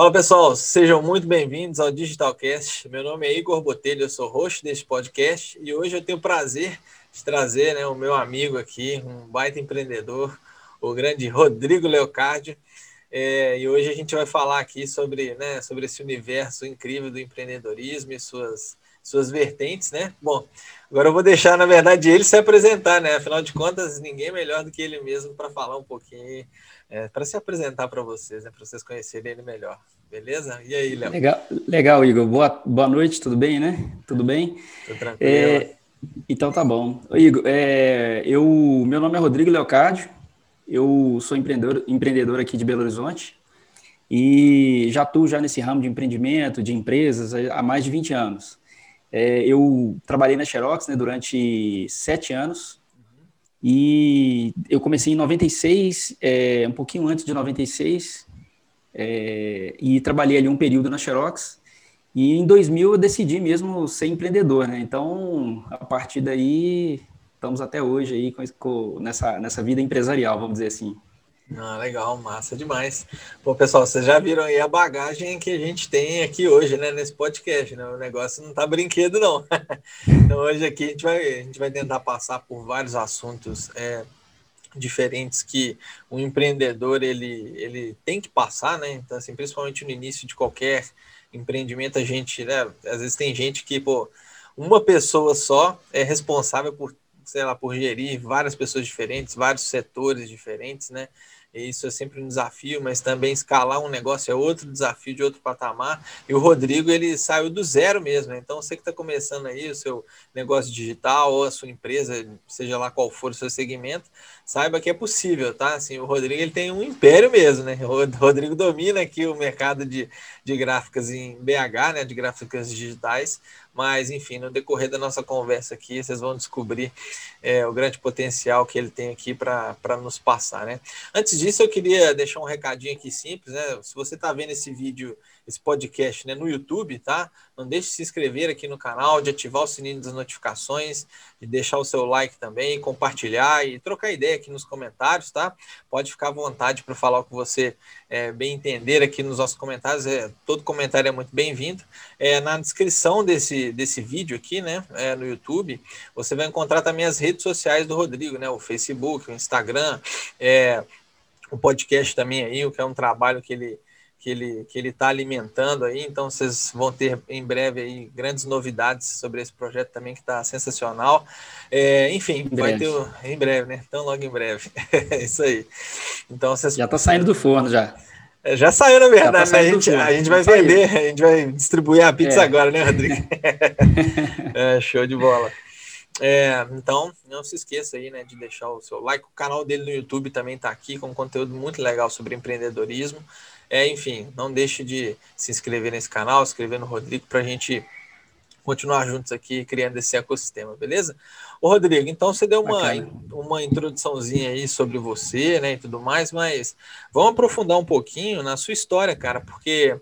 Fala pessoal, sejam muito bem-vindos ao Digitalcast. Meu nome é Igor Botelho, eu sou host deste podcast e hoje eu tenho o prazer de trazer né, o meu amigo aqui, um baita empreendedor, o grande Rodrigo Leocárdio. É, e hoje a gente vai falar aqui sobre, né, sobre esse universo incrível do empreendedorismo e suas, suas vertentes, né? Bom, agora eu vou deixar, na verdade, ele se apresentar, né? Afinal de contas, ninguém melhor do que ele mesmo para falar um pouquinho, é, para se apresentar para vocês, né? Para vocês conhecerem ele melhor. Beleza? E aí, Léo? Legal, legal, Igor. Boa, boa noite, tudo bem, né? Tudo bem? Tudo tranquilo. É, então tá bom. Ô, Igor, é, eu, meu nome é Rodrigo Leocárdio, eu sou empreendedor, empreendedor aqui de Belo Horizonte e já atuo já nesse ramo de empreendimento, de empresas, há mais de 20 anos. É, eu trabalhei na Xerox né, durante sete anos e eu comecei em 96, é, um pouquinho antes de 96, é, e trabalhei ali um período na Xerox. E em 2000 eu decidi mesmo ser empreendedor, né? Então, a partir daí, estamos até hoje aí com, com, nessa, nessa vida empresarial, vamos dizer assim. Ah, legal, massa demais. Bom, pessoal, vocês já viram aí a bagagem que a gente tem aqui hoje, né, nesse podcast, né? O negócio não tá brinquedo, não. então, hoje aqui a gente vai, a gente vai tentar passar por vários assuntos é, diferentes que o empreendedor, ele, ele tem que passar, né? Então, assim, principalmente no início de qualquer empreendimento, a gente, né, às vezes tem gente que, pô, uma pessoa só é responsável por sei lá, por gerir várias pessoas diferentes, vários setores diferentes, né? Isso é sempre um desafio, mas também escalar um negócio é outro desafio de outro patamar. E o Rodrigo, ele saiu do zero mesmo. Né? Então, você que está começando aí o seu negócio digital ou a sua empresa, seja lá qual for o seu segmento, saiba que é possível, tá? Assim, o Rodrigo ele tem um império mesmo, né? O Rodrigo domina aqui o mercado de, de gráficas em BH, né? De gráficas digitais. Mas, enfim, no decorrer da nossa conversa aqui, vocês vão descobrir é, o grande potencial que ele tem aqui para nos passar, né? Antes disso, eu queria deixar um recadinho aqui simples, né? Se você está vendo esse vídeo esse podcast né, no YouTube, tá? Não deixe de se inscrever aqui no canal, de ativar o sininho das notificações, de deixar o seu like também, compartilhar e trocar ideia aqui nos comentários, tá? Pode ficar à vontade para falar o que você é, bem entender aqui nos nossos comentários. É, todo comentário é muito bem-vindo. É, na descrição desse, desse vídeo aqui, né, é, no YouTube, você vai encontrar também as redes sociais do Rodrigo, né? O Facebook, o Instagram, é, o podcast também aí, o que é um trabalho que ele que ele que ele está alimentando aí. Então vocês vão ter em breve aí grandes novidades sobre esse projeto também que está sensacional. É, enfim, em vai ter em breve, né? Então logo em breve. é isso aí. Então vocês já está saindo do forno já. É, já saiu, na tá verdade, tá a, gente, a gente vai vender, a gente vai distribuir a pizza é. agora, né, Rodrigo? é, show de bola. É, então, não se esqueça aí, né, de deixar o seu like. O canal dele no YouTube também está aqui com conteúdo muito legal sobre empreendedorismo. É, enfim, não deixe de se inscrever nesse canal, se inscrever no Rodrigo para a gente continuar juntos aqui criando esse ecossistema, beleza? Ô Rodrigo, então você deu uma, uma introduçãozinha aí sobre você, né, e tudo mais, mas vamos aprofundar um pouquinho na sua história, cara, porque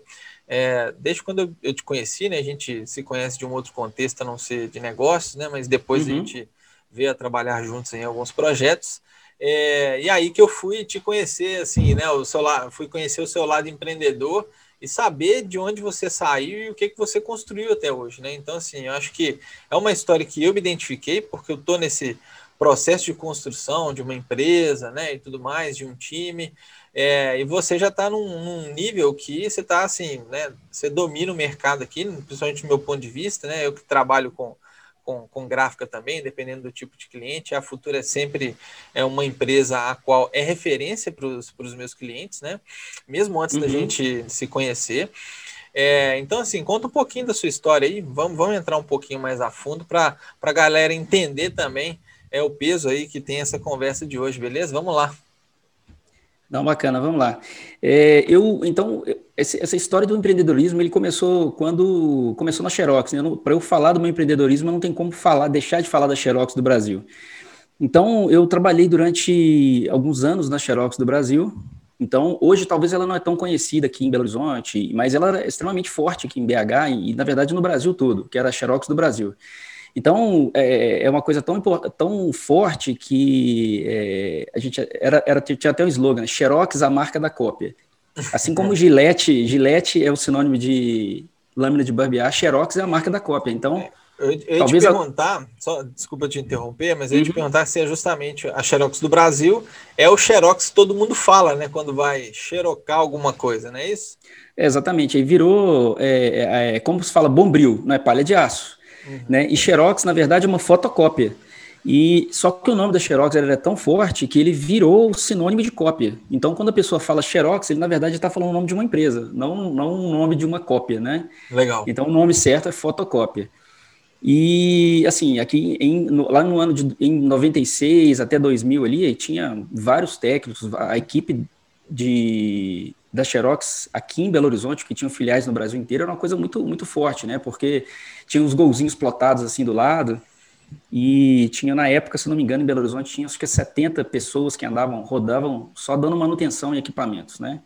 é, desde quando eu, eu, te conheci, né, a gente se conhece de um outro contexto, a não ser de negócios, né, mas depois uhum. a gente veio a trabalhar juntos em alguns projetos, é, e aí que eu fui te conhecer, assim, né? O seu lado, fui conhecer o seu lado empreendedor e saber de onde você saiu e o que, que você construiu até hoje, né? Então, assim, eu acho que é uma história que eu me identifiquei, porque eu estou nesse processo de construção de uma empresa, né? E tudo mais, de um time. É, e você já está num, num, nível que você está assim, né? Você domina o mercado aqui, principalmente do meu ponto de vista, né? Eu que trabalho com com, com gráfica também, dependendo do tipo de cliente. A Futura é sempre é uma empresa a qual é referência para os meus clientes, né? Mesmo antes uhum. da gente se conhecer. É, então, assim, conta um pouquinho da sua história aí. Vamos, vamos entrar um pouquinho mais a fundo para a galera entender também é o peso aí que tem essa conversa de hoje, beleza? Vamos lá. Não, bacana, vamos lá. É, eu, então, essa história do empreendedorismo, ele começou quando começou na Xerox. Né? Para eu falar do meu empreendedorismo, não tem como falar, deixar de falar da Xerox do Brasil. Então, eu trabalhei durante alguns anos na Xerox do Brasil. Então, hoje talvez ela não é tão conhecida aqui em Belo Horizonte, mas ela era extremamente forte aqui em BH e, na verdade, no Brasil todo, que era a Xerox do Brasil. Então, é, é uma coisa tão, tão forte que é, a gente era, era, tinha até um slogan, Xerox, a marca da cópia. Assim como Gillette, Gillette é o sinônimo de lâmina de barbear, Xerox é a marca da cópia. Então, é, eu, eu ia talvez te perguntar, só, desculpa te interromper, mas eu ia uhum. te perguntar se é justamente a Xerox do Brasil, é o Xerox que todo mundo fala, né? Quando vai xerocar alguma coisa, não é isso? É, exatamente, aí virou, é, é, é, como se fala, bombril, não é palha de aço. Uhum. Né? E Xerox, na verdade, é uma fotocópia. E só que o nome da Xerox era tão forte que ele virou sinônimo de cópia. Então, quando a pessoa fala Xerox, ele na verdade está falando o nome de uma empresa, não, não o nome de uma cópia, né? Legal. Então, o nome certo é fotocópia. E, assim, aqui em, no, lá no ano de em 96 até 2000 ali, tinha vários técnicos, a equipe de, da Xerox aqui em Belo Horizonte, que tinham filiais no Brasil inteiro, era uma coisa muito, muito forte, né? Porque tinha os golzinhos plotados assim do lado, e tinha na época, se não me engano, em Belo Horizonte, tinha acho que 70 pessoas que andavam, rodavam só dando manutenção em equipamentos, né?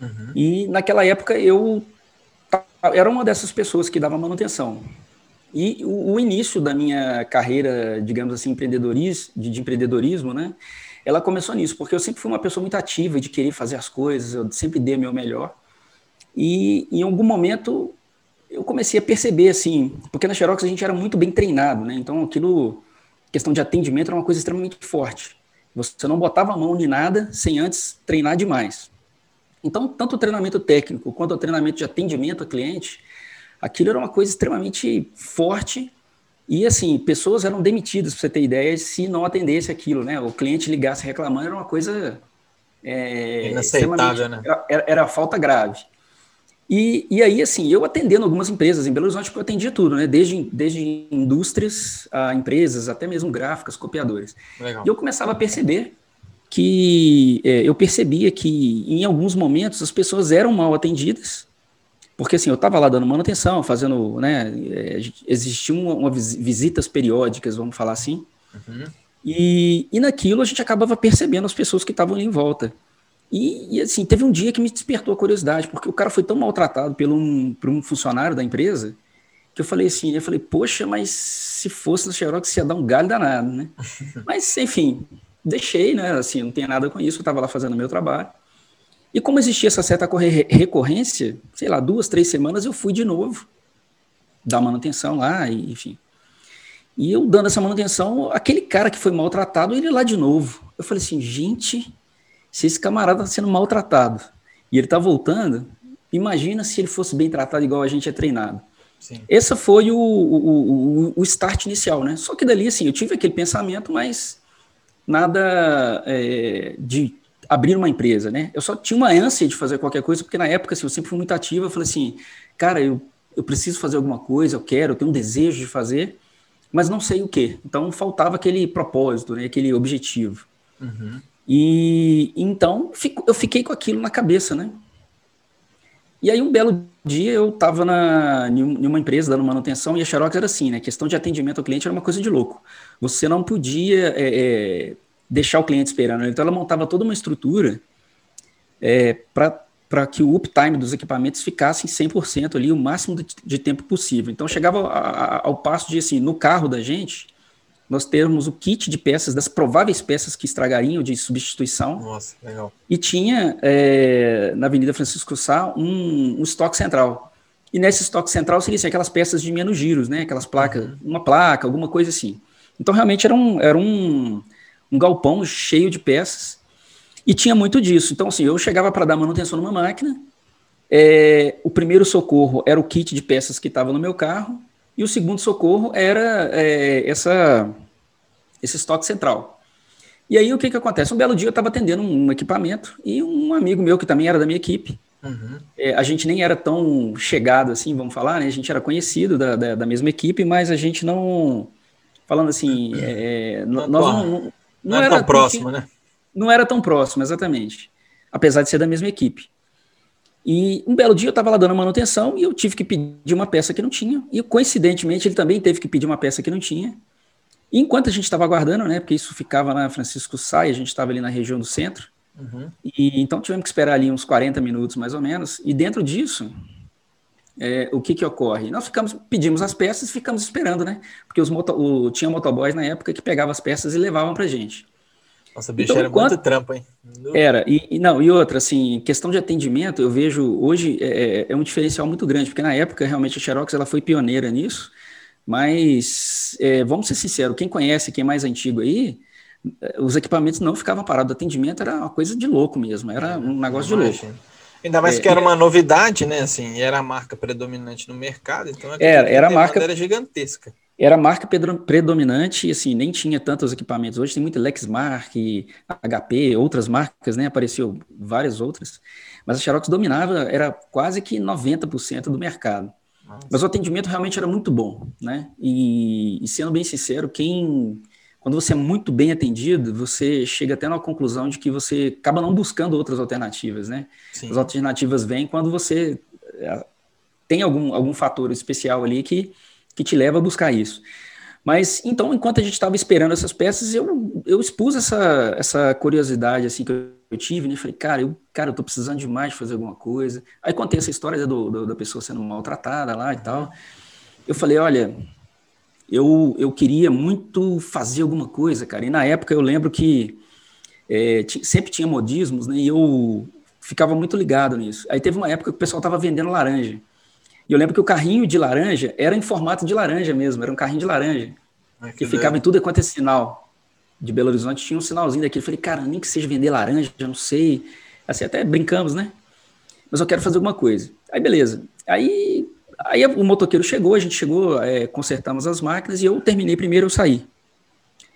Uhum. E naquela época eu era uma dessas pessoas que dava manutenção. E o, o, início da minha carreira, digamos assim, empreendedorismo, de, de, empreendedorismo, né? Ela começou nisso, porque eu sempre fui uma pessoa muito ativa de querer fazer as coisas, eu sempre dei meu melhor. E em algum momento eu comecei a perceber, assim, porque na Xerox a gente era muito bem treinado, né? Então aquilo, questão de atendimento era uma coisa extremamente forte. Você não botava a mão em nada sem antes treinar demais. Então, tanto o treinamento técnico quanto o treinamento de atendimento a cliente, aquilo era uma coisa extremamente forte e assim, pessoas eram demitidas, para você ter ideia, se não atendesse aquilo, né? O cliente ligasse reclamando era uma coisa é, inaceitável, né? Era, era, falta grave. E, e aí, assim, eu atendendo algumas empresas em Belo Horizonte, eu atendia tudo, né? Desde, desde indústrias a empresas, até mesmo gráficas, copiadores. Legal. E eu começava a perceber que é, eu percebia que em alguns momentos as pessoas eram mal atendidas porque assim, eu estava lá dando manutenção, fazendo, né, é, existiam uma, uma visitas periódicas, vamos falar assim, uhum. e, e naquilo a gente acabava percebendo as pessoas que estavam ali em volta. E, e, assim, teve um dia que me despertou a curiosidade, porque o cara foi tão maltratado por um, por um funcionário da empresa, que eu falei assim, eu falei, poxa, mas se fosse no Xerox ia dar um galho danado, né? mas, enfim, deixei, né, assim, não tinha nada com isso, eu estava lá fazendo o meu trabalho. E como existia essa certa recorrência, sei lá, duas, três semanas eu fui de novo dar manutenção lá, e, enfim. E eu dando essa manutenção, aquele cara que foi maltratado, ele lá de novo. Eu falei assim, gente, se esse camarada está sendo maltratado e ele está voltando, imagina se ele fosse bem tratado igual a gente é treinado. Sim. Esse foi o, o, o, o, start inicial, né? Só que dali, assim, eu tive aquele pensamento, mas nada é, de abrir uma empresa, né? Eu só tinha uma ânsia de fazer qualquer coisa, porque na época, assim, eu sempre fui muito ativo, eu falei assim, cara, eu, eu preciso fazer alguma coisa, eu quero, eu tenho um desejo de fazer, mas não sei o que. Então, faltava aquele propósito, né? Aquele objetivo. Uhum. E então, fico, eu fiquei com aquilo na cabeça, né? E aí, um belo dia, eu estava em uma empresa dando manutenção e a Xerox era assim, né? A questão de atendimento ao cliente era uma coisa de louco. Você não podia... É, é, deixar o cliente esperando. Então, ela montava toda uma estrutura é, para que o uptime dos equipamentos ficasse em 100% ali, o máximo de, de, tempo possível. Então, chegava a, a, ao passo de, assim, no carro da gente, nós termos o kit de peças, das prováveis peças que estragariam de substituição. Nossa, legal. E tinha, é, na Avenida Francisco Sá, um, um estoque central. E nesse estoque central seria assim, aquelas peças de menos giros, né? Aquelas placas, uhum. uma placa, alguma coisa assim. Então, realmente era um, era um, um galpão cheio de peças, e tinha muito disso. Então, assim, eu chegava para dar manutenção numa máquina, é, o primeiro socorro era o kit de peças que estava no meu carro, e o segundo socorro era é, essa, esse estoque central. E aí o que, que acontece? Um belo dia eu estava atendendo um equipamento e um amigo meu que também era da minha equipe. Uhum. É, a gente nem era tão chegado assim, vamos falar, né? A gente era conhecido da, da, da mesma equipe, mas a gente não. Falando assim, é, nós não, não, não era tão próximo, né? Não era tão próximo, exatamente. Apesar de ser da mesma equipe. E um belo dia eu estava lá dando manutenção e eu tive que pedir uma peça que não tinha. E coincidentemente ele também teve que pedir uma peça que não tinha. E enquanto a gente estava aguardando, né? Porque isso ficava na Francisco Sai, a gente estava ali na região do centro. Uhum. E então tivemos que esperar ali uns 40 minutos mais ou menos. E dentro disso, é, o que que ocorre? Nós ficamos, pedimos as peças e ficamos esperando, né? Porque os moto, o, tinha motoboys na época que pegavam as peças e levavam para gente. Nossa, bicho, então, era quanto... muito trampo, hein? Era, e, e, não, e outra, assim, questão de atendimento, eu vejo hoje é, é, é, um diferencial muito grande, porque na época realmente a Xerox ela foi pioneira nisso, mas é, vamos ser sinceros, quem conhece, quem é mais antigo aí, é, os equipamentos não ficavam parados, o atendimento era uma coisa de louco mesmo, era um negócio de louco. Ainda mais é, que era uma novidade, né? Assim, era a marca predominante no mercado, então era, era a marca era gigantesca. Era a marca predominante e assim, nem tinha tantos equipamentos. Hoje tem muito Lexmark, HP, outras marcas, né? Apareceu várias outras. Mas a Xerox dominava, era quase que 90% do mercado. Nossa. Mas o atendimento realmente era muito bom, né? E, e sendo bem sincero, quem quando você é muito bem atendido, você chega até na conclusão de que você acaba não buscando outras alternativas, né? Sim. As alternativas vêm quando você é, tem algum, algum fator especial ali que, que te leva a buscar isso. Mas, então, enquanto a gente estava esperando essas peças, eu, eu expus essa, essa curiosidade, assim, que eu tive, né? Falei, cara, eu, cara, eu tô precisando demais de fazer alguma coisa. Aí contei essa história do, do da pessoa sendo maltratada lá e tal. Eu falei, olha, eu, eu queria muito fazer alguma coisa, cara. E na época eu lembro que é, sempre tinha modismos, né? E eu ficava muito ligado nisso. Aí teve uma época que o pessoal estava vendendo laranja. E eu lembro que o carrinho de laranja era em formato de laranja mesmo, era um carrinho de laranja. Ah, que, que ficava em tudo quanto é sinal. De Belo Horizonte tinha um sinalzinho daquele. Eu falei, cara, nem que seja vender laranja, já não sei. Assim, até brincamos, né? Mas eu quero fazer alguma coisa. Aí, beleza. Aí Aí o motoqueiro chegou, a gente chegou, é, consertamos as máquinas e eu terminei primeiro, eu saí.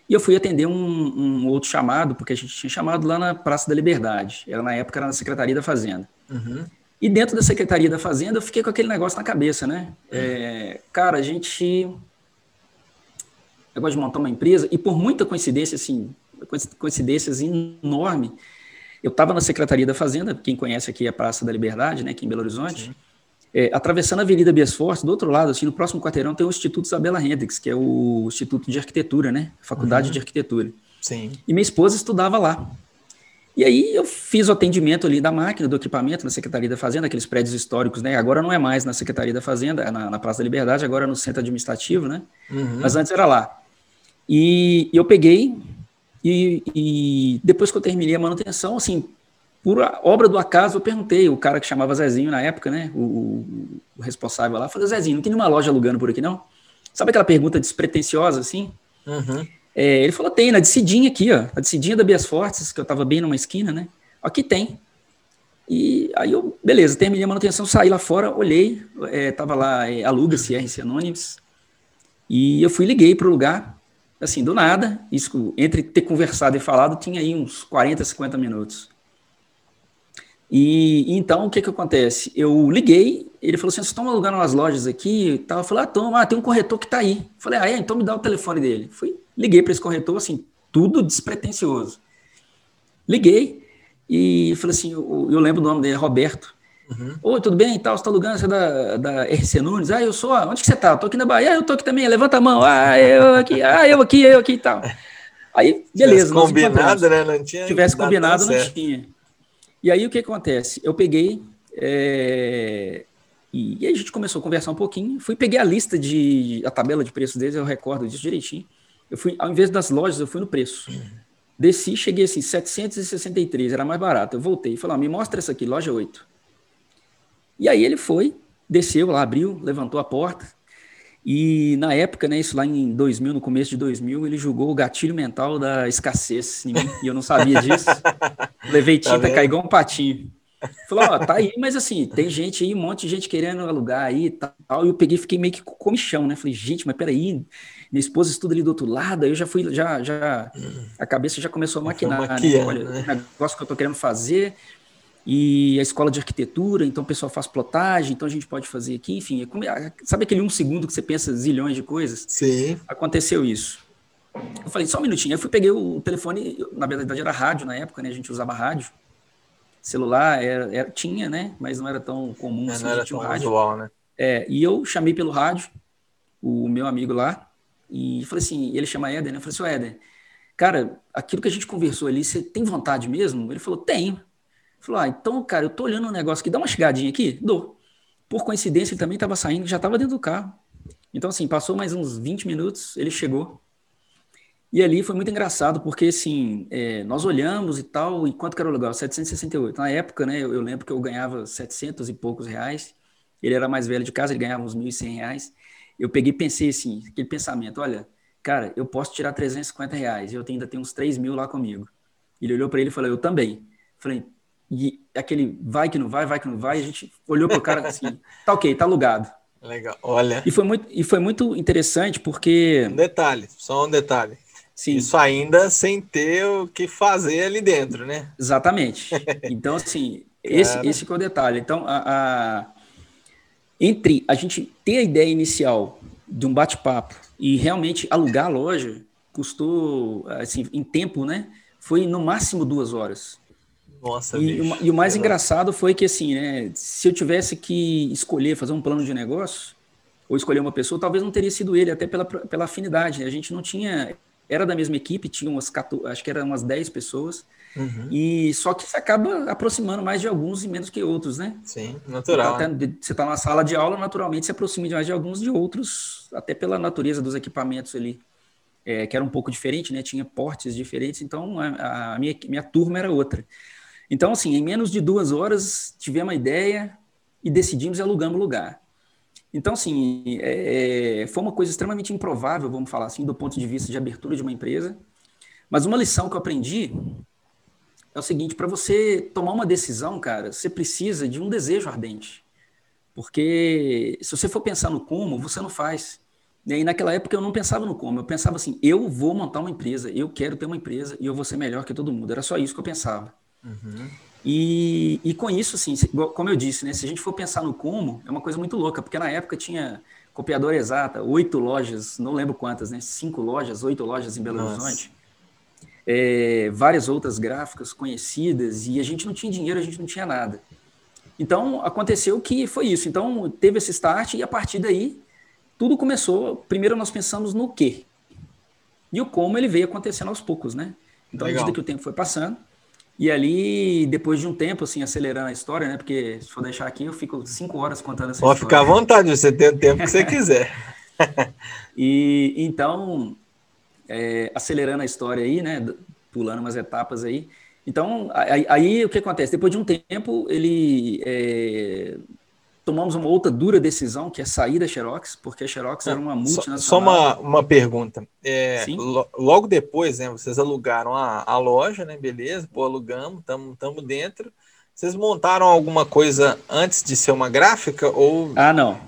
E eu fui atender um, um, outro chamado, porque a gente tinha chamado lá na Praça da Liberdade. Era na época era na Secretaria da Fazenda. Uhum. E dentro da Secretaria da Fazenda eu fiquei com aquele negócio na cabeça, né? É, cara, a gente. Negócio de montar uma empresa, e por muita coincidência, assim, coincidências enorme, eu estava na Secretaria da Fazenda, quem conhece aqui é a Praça da Liberdade, né, aqui em Belo Horizonte. Sim. É, atravessando a Avenida Bias Fortes, do outro lado, assim, no próximo quarteirão, tem o Instituto Isabela Hendricks, que é o Instituto de Arquitetura, né? Faculdade uhum. de Arquitetura. Sim. E minha esposa estudava lá. E aí eu fiz o atendimento ali da máquina, do equipamento, na Secretaria da Fazenda, aqueles prédios históricos, né? Agora não é mais na Secretaria da Fazenda, na, na Praça da Liberdade, agora é no Centro Administrativo, né? Uhum. Mas antes era lá. E eu peguei, e, e, depois que eu terminei a manutenção, assim, por obra do acaso, eu perguntei, o cara que chamava Zezinho na época, né, o, o responsável lá, falei, Zezinho, não tem nenhuma loja alugando por aqui, não? Sabe aquela pergunta despretensiosa, assim? Uhum. É, ele falou, tem, na Decidinha aqui, ó, a Decidinha da Bias Fortes, que eu tava bem numa esquina, né? Aqui tem. E aí eu, beleza, terminei a manutenção, saí lá fora, olhei, é, tava lá, é, aluga-se RC Anonymous, e eu fui liguei para o lugar, assim, do nada, isso, entre ter conversado e falado, tinha aí uns 40, 50 minutos. E então o que que acontece? Eu liguei, ele falou assim: vocês estão alugando umas lojas aqui e tal. Eu falei: ah, toma, ah, tem um corretor que está aí. Eu falei: ah, é, então me dá o telefone dele. Fui, liguei para esse corretor, assim, tudo despretensioso. Liguei e falei assim: eu, eu lembro o nome dele, Roberto. Uhum. Oi, tudo bem e tal? Você está alugando? Você é da, da RC Nunes? Ah, eu sou. Onde que você está? Estou aqui na Bahia. Ah, eu estou aqui também. Levanta a mão. Ah, eu aqui. Ah, eu aqui, eu aqui e tal. Aí, beleza. Tivesse combinado, né? Não tinha. Tivesse combinado, não certo. tinha. E aí o que acontece? Eu peguei é, e, e, aí a gente começou a conversar um pouquinho. Fui peguei a lista de a tabela de preços deles, eu recordo disso direitinho. Eu fui ao invés das lojas, eu fui no preço. Desci, cheguei assim 763, era mais barato. Eu voltei e falei: ó, "Me mostra essa aqui, loja 8". E aí ele foi, desceu lá, abriu, levantou a porta. E na época, né, isso lá em 2000, no começo de 2000, ele julgou o gatilho mental da escassez em mim, e eu não sabia disso. Levei tá tinta, tá caiu um patinho. Falou, ó, tá aí, mas assim, tem gente aí, um monte de gente querendo alugar aí e tal. E eu peguei fiquei meio que com comichão, né? Falei, gente, mas peraí, minha esposa estuda ali do outro lado, aí eu já fui, já, já, a cabeça já começou a maquinar, né? Olha, né? o negócio que eu tô querendo fazer, e a escola de arquitetura, então o pessoal faz plotagem, então a gente pode fazer aqui, enfim, é sabe aquele um segundo que você pensa zilhões de coisas? Sim. Aconteceu isso. Eu falei, só um minutinho. Aí eu fui, peguei o telefone, na verdade era rádio na época, né? A gente usava rádio. Celular era, era tinha, né? Mas não era tão comum é, assim, não era tão rádio. Usual, né? É, e eu chamei pelo rádio o meu amigo lá e falei assim, ele chama Éder, né? Eu falei assim, Éder, cara, aquilo que a gente conversou ali, você tem vontade mesmo? Ele falou, tenho. Falou, ah, então, cara, eu tô olhando um negócio aqui, dá uma chegadinha aqui? Dou. Por coincidência, ele também estava saindo, já estava dentro do carro. Então, assim, passou mais uns 20 minutos, ele chegou. E ali foi muito engraçado, porque assim, é, nós olhamos e tal, e quanto que era o lugar? 768. Na época, né, eu, eu, lembro que eu ganhava 700 e poucos reais, ele era mais velho de casa, ele ganhava uns 1.100 reais. Eu peguei e pensei assim, aquele pensamento, olha, cara, eu posso tirar 350 reais, e eu ainda tenho uns 3 mil lá comigo. Ele olhou para ele e falou, eu também. Falei, e aquele vai que não vai, vai que não vai, a gente olhou pro cara assim, tá ok, tá alugado. Legal, olha. E foi muito, e foi muito interessante porque. Um detalhe, só um detalhe. Sim. Isso ainda sem ter o que fazer ali dentro, né? Exatamente. Então, assim, esse, esse é o detalhe. Então, a, a, entre a gente ter a ideia inicial de um bate-papo e realmente alugar a loja, custou, assim, em tempo, né? Foi no máximo duas horas. Nossa, e, bicho, e o mais engraçado foi que, assim, né? Se eu tivesse que escolher, fazer um plano de negócio, ou escolher uma pessoa, talvez não teria sido ele, até pela, pela afinidade. A gente não tinha era da mesma equipe, tinha umas, acho que eram umas 10 pessoas, uhum. e só que você acaba aproximando mais de alguns e menos que outros, né? Sim, natural. Então, até, você está na sala de aula, naturalmente se aproxima mais de alguns de outros, até pela natureza dos equipamentos ali, é, que era um pouco diferente, né? Tinha portes diferentes, então a, a minha, minha turma era outra. Então, assim, em menos de duas horas, tivemos uma ideia e decidimos e alugamos lugar. Então, assim, é, é, foi uma coisa extremamente improvável, vamos falar assim, do ponto de vista de abertura de uma empresa. Mas uma lição que eu aprendi é o seguinte: para você tomar uma decisão, cara, você precisa de um desejo ardente. Porque se você for pensar no como, você não faz. E aí, naquela época eu não pensava no como, eu pensava assim: eu vou montar uma empresa, eu quero ter uma empresa e eu vou ser melhor que todo mundo. Era só isso que eu pensava. Uhum. E, e com isso, assim, como eu disse, né, se a gente for pensar no como, é uma coisa muito louca, porque na época tinha copiadora exata, oito lojas, não lembro quantas, né? Cinco lojas, oito lojas em Belo Nossa. Horizonte. É, várias outras gráficas conhecidas, e a gente não tinha dinheiro, a gente não tinha nada. Então, aconteceu que foi isso. Então, teve esse start, e a partir daí, tudo começou. Primeiro, nós pensamos no quê? E o como ele veio acontecendo aos poucos, né? Então, Legal. à medida que o tempo foi passando, e ali, depois de um tempo, assim, acelerando a história, né? Porque se for deixar aqui, eu fico cinco horas contando essa Pode história. ficar à vontade, você tem o tempo que você quiser. e então, é, acelerando a história aí, né? Pulando umas etapas aí. Então, aí, aí o que acontece? Depois de um tempo, ele é, tomamos uma outra dura decisão, que é sair da Xerox, porque a Xerox era uma multinacional. Só, só uma, uma pergunta. É, logo depois, né, vocês alugaram a, a loja, né? Beleza, pô, alugamos, estamos dentro. Vocês montaram alguma coisa antes de ser uma gráfica? ou? Ah, não.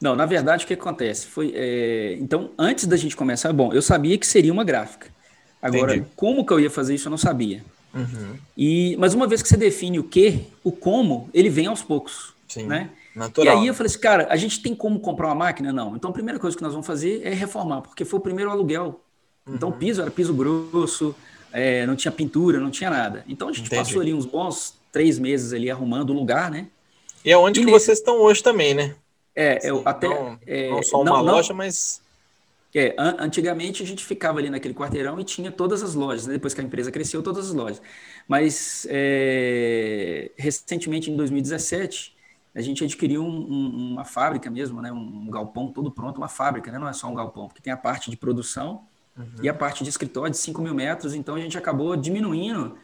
Não, na verdade, o que acontece? Foi, é, então, antes da gente começar, bom, eu sabia que seria uma gráfica. Agora, Entendi. como que eu ia fazer isso, eu não sabia. Uhum. E, mas uma vez que você define o que, o como, ele vem aos poucos. Sim. Né? Natural. E aí eu falei assim, cara, a gente tem como comprar uma máquina? Não. Então a primeira coisa que nós vamos fazer é reformar, porque foi o primeiro aluguel. Então o uhum. piso era piso grosso, é, não tinha pintura, não tinha nada. Então a gente Entendi. passou ali uns bons três meses ali arrumando o lugar, né? E é onde e que nesse... vocês estão hoje também, né? É, Sim, eu até. Não, é, não só uma não, loja, não, mas. É, an antigamente a gente ficava ali naquele quarteirão e tinha todas as lojas, né? depois que a empresa cresceu, todas as lojas. Mas é, recentemente, em 2017, a gente adquiriu um, um, uma fábrica mesmo, né? um galpão todo pronto, uma fábrica, né? não é só um galpão, porque tem a parte de produção uhum. e a parte de escritório de 5 mil metros, então a gente acabou diminuindo,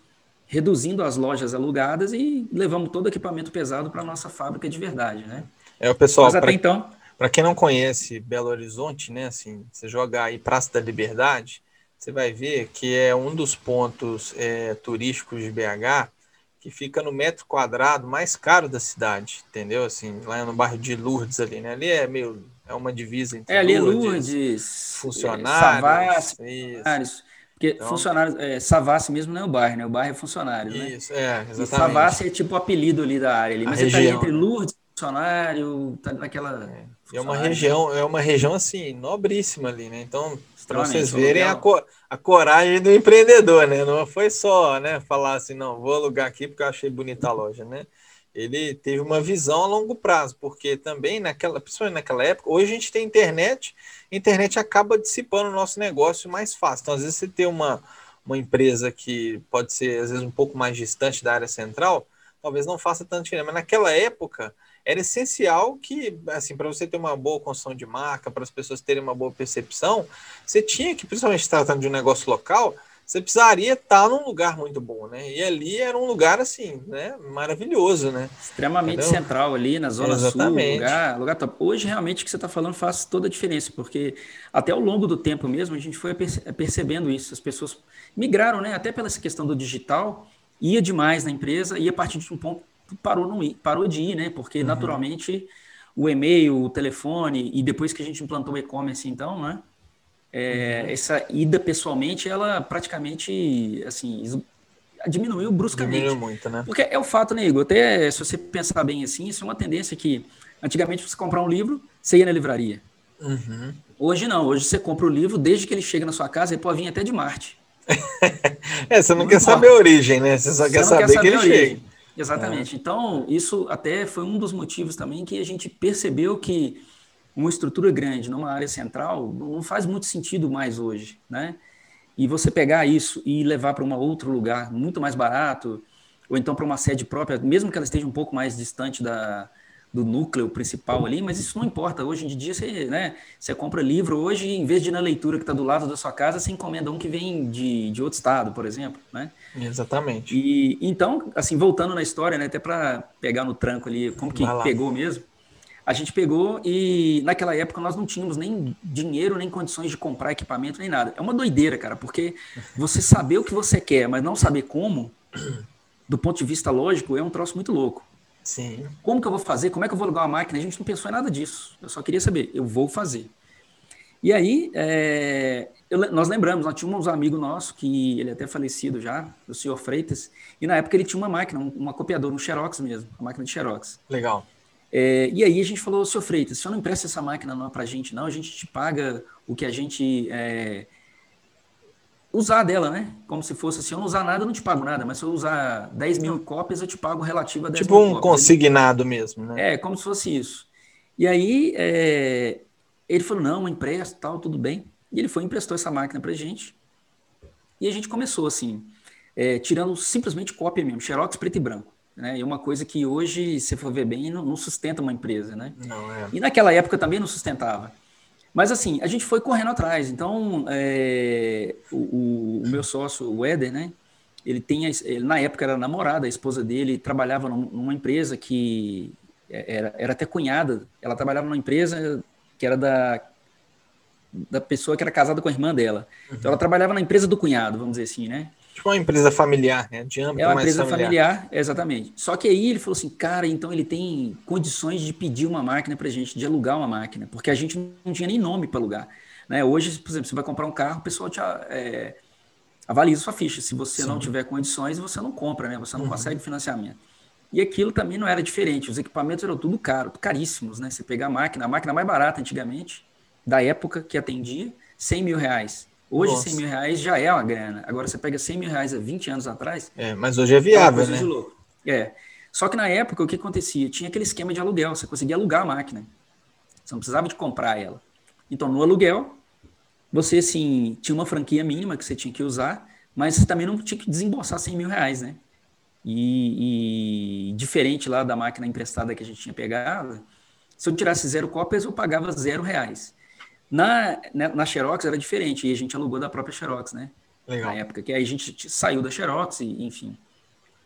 reduzindo as lojas alugadas e levamos todo o equipamento pesado para a nossa fábrica de verdade. Né? É, o pessoal, Mas até pra, então... Para quem não conhece Belo Horizonte, né, assim, você jogar aí Praça da Liberdade, você vai ver que é um dos pontos é, turísticos de BH que fica no metro quadrado mais caro da cidade, entendeu? Assim, lá no bairro de Lourdes ali, né? Ali é meio é uma divisa entre É ali é Lourdes, Lourdes funcionários, é, Savassi, Porque então, funcionários, é, Savassi mesmo não é o bairro, né? O bairro é funcionário, né? Isso, é, exatamente. E Savassi é tipo o apelido ali da área ali, mas ele tá entre Lourdes funcionário, tá naquela. É, é uma região, é uma região assim, nobríssima ali, né? Então, para vocês verem a, co a coragem do empreendedor, né? Não foi só, né, falar assim, não, vou alugar aqui porque eu achei bonita a loja, né? Ele teve uma visão a longo prazo, porque também naquela, principalmente naquela época, hoje a gente tem internet, a internet acaba dissipando o nosso negócio mais fácil. Então, às vezes você tem uma, uma empresa que pode ser às vezes um pouco mais distante da área central, talvez não faça tanto dinheiro, mas naquela época era essencial que, assim, para você ter uma boa construção de marca, para as pessoas terem uma boa percepção, você tinha que, principalmente tratando de um negócio local, você precisaria estar num lugar muito bom, né? E ali era um lugar assim, né? Maravilhoso, né? Extremamente Entendeu? central ali na zona Exatamente. sul, lugar, lugar top. Hoje realmente o que você está falando faz toda a diferença, porque até ao longo do tempo mesmo a gente foi percebendo isso. As pessoas migraram, né? Até pela essa questão do digital, ia demais na empresa e a partir de um ponto parou, não parou de ir, né? Porque uhum. naturalmente o e-mail, o telefone e depois que a gente implantou o e-commerce, então, né? É, uhum. Essa ida pessoalmente, ela praticamente, assim, diminuiu bruscamente. Diminuiu muito, né? Porque é o fato, né, Igor? Até se você pensar bem assim, isso é uma tendência que antigamente você comprar um livro, você ia na livraria. Uhum. Hoje não, hoje você compra o livro, desde que ele chega na sua casa, ele pode vir até de Marte. é, você não, não quer importa. saber a origem, né? Você só você quer, saber quer saber que ele chega. Exatamente. É. Então, isso até foi um dos motivos também que a gente percebeu que uma estrutura grande numa área central não faz muito sentido mais hoje, né? E você pegar isso e levar para um outro lugar muito mais barato, ou então para uma sede própria, mesmo que ela esteja um pouco mais distante da, do núcleo principal ali, mas isso não importa. Hoje em dia você, né, você compra livro, hoje em vez de ir na leitura que está do lado da sua casa, você encomenda um que vem de, de outro estado, por exemplo, né? Exatamente. E então, assim, voltando na história, né, até para pegar no tranco ali, como que pegou mesmo, a gente pegou e naquela época nós não tínhamos nem dinheiro, nem condições de comprar equipamento, nem nada. É uma doideira, cara, porque você saber o que você quer, mas não saber como, do ponto de vista lógico, é um troço muito louco. Sim. Como que eu vou fazer? Como é que eu vou alugar uma máquina? A gente não pensou em nada disso. Eu só queria saber, eu vou fazer. E aí, é, eu, nós lembramos, nós tínhamos um amigo nosso, que ele é até falecido já, o senhor Freitas, e na época ele tinha uma máquina, uma copiadora, um Xerox mesmo, uma máquina de Xerox. Legal. É, e aí a gente falou, senhor Freitas, se eu não empresta essa máquina não para a gente, não, a gente te paga o que a gente é, usar dela, né? Como se fosse assim, eu não usar nada, eu não te pago nada, mas se eu usar 10 mil cópias, eu te pago relativo a 10 tipo mil um cópias. consignado mesmo, né? É, como se fosse isso. E aí é, ele falou, não, empresto, tal, tudo bem. E ele foi e emprestou essa máquina pra gente. E a gente começou assim, é, tirando simplesmente cópia mesmo, xerox preto e branco. Né? E uma coisa que hoje, se for ver bem, não, não sustenta uma empresa, né? Não, é. E naquela época também não sustentava. Mas assim, a gente foi correndo atrás. Então, é, o, o, meu sócio, o Éder, né? Ele tem, ele, na época era namorada, a esposa dele trabalhava numa empresa que é, era, era até cunhada. Ela trabalhava numa empresa que era da, da pessoa que era casada com a irmã dela. Uhum. Então, ela trabalhava na empresa do cunhado, vamos dizer assim, né? Tipo uma empresa familiar, né? De âmbito é uma empresa familiar. familiar. exatamente. Só que aí ele falou assim, cara, então ele tem condições de pedir uma máquina para gente, de alugar uma máquina, porque a gente não tinha nem nome para alugar. Né? Hoje, por exemplo, você vai comprar um carro, o pessoal te é, avalia sua ficha. Se você Sim. não tiver condições, você não compra, né? Você não uhum. consegue financiamento. E aquilo também não era diferente. Os equipamentos eram tudo caro, caríssimos, né? Você pegar a máquina, a máquina mais barata antigamente, da época que atendia, 100 mil reais. Hoje, Nossa. 100 mil reais já é uma grana. Agora, você pega 100 mil reais há 20 anos atrás. É, mas hoje é viável, é né? É. Só que na época, o que acontecia? Tinha aquele esquema de aluguel. Você conseguia alugar a máquina. Você não precisava de comprar ela. Então, no aluguel, você, sim, tinha uma franquia mínima que você tinha que usar, mas você também não tinha que desembolsar 100 mil reais, né? E, e, diferente lá da máquina emprestada que a gente tinha pegado, se eu tirasse zero cópias, eu pagava zero reais. Na, né, na, Xerox era diferente, e a gente alugou da própria Xerox, né? Legal. Na época, que aí a gente saiu da Xerox, e, enfim.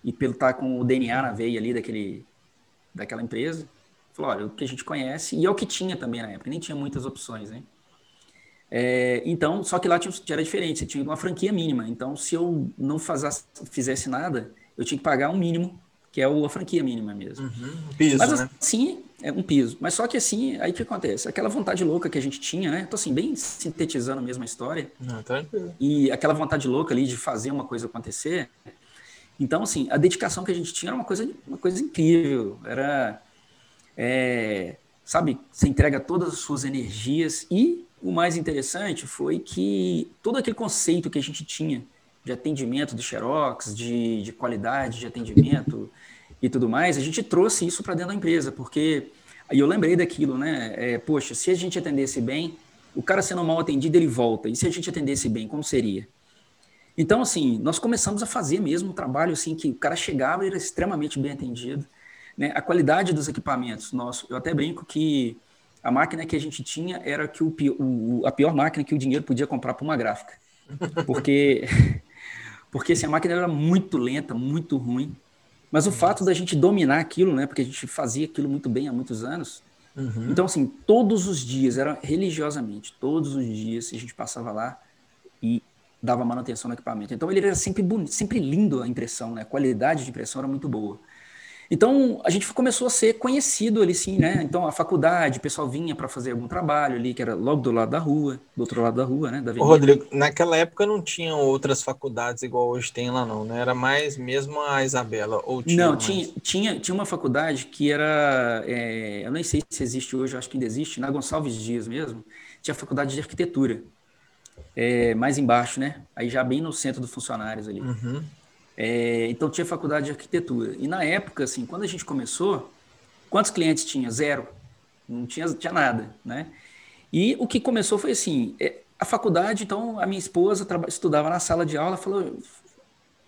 E pelo estar tá com o DNA na veia ali daquele, daquela empresa, falou, olha, o que a gente conhece, e é o que tinha também na época, nem tinha muitas opções, né? É, então, só que lá tinha, era diferente, você tinha uma franquia mínima. Então, se eu não fizesse nada, eu tinha que pagar um mínimo, que é a franquia mínima mesmo. Uhum, piso, Mas né? assim, é um piso. Mas só que assim, aí o que acontece? Aquela vontade louca que a gente tinha, né? Tô assim, bem sintetizando mesmo a história. Não. E aquela vontade louca ali de fazer uma coisa acontecer. Então, assim, a dedicação que a gente tinha era uma coisa, uma coisa incrível. Era, é, sabe, você entrega todas as suas energias. E o mais interessante foi que todo aquele conceito que a gente tinha de atendimento do Xerox, de, de qualidade de atendimento, e tudo mais, a gente trouxe isso para dentro da empresa, porque aí eu lembrei daquilo, né? É, poxa, se a gente atendesse bem, o cara sendo mal atendido, ele volta. E se a gente atendesse bem, como seria? Então, assim, nós começamos a fazer mesmo um trabalho assim que o cara chegava e era extremamente bem atendido. né, a qualidade dos equipamentos. Nosso, eu até brinco que a máquina que a gente tinha era que o, o a pior máquina que o dinheiro podia comprar para uma gráfica. Porque, porque assim, a máquina era muito lenta, muito ruim. Mas o fato da gente dominar aquilo, né? Porque a gente fazia aquilo muito bem há muitos anos. Uhum. Então, assim, todos os dias, era religiosamente, todos os dias a gente passava lá e dava manutenção no equipamento. Então, ele era sempre bonito, sempre lindo a impressão, né? A qualidade de impressão era muito boa. Então, a gente começou a ser conhecido ali, sim, né? Então, a faculdade, o pessoal vinha para fazer algum trabalho ali, que era logo do lado da rua, do outro lado da rua, né? Da Ô, Rodrigo, naquela época não tinham outras faculdades igual hoje tem lá, não, né? Era mais mesmo a Isabela, ou tinha Não, tinha, tinha, tinha uma faculdade que era, é, eu nem sei se existe hoje, acho que ainda existe, na Gonçalves Dias mesmo, tinha a faculdade de arquitetura, é, mais embaixo, né? Aí já bem no centro dos funcionários ali. Uhum. É, então tinha faculdade de arquitetura. E na época, assim, quando a gente começou, quantos clientes tinha? Zero. Não tinha, tinha nada, né? E o que começou foi assim, é, a faculdade, então a minha esposa estudava na sala de aula, falou,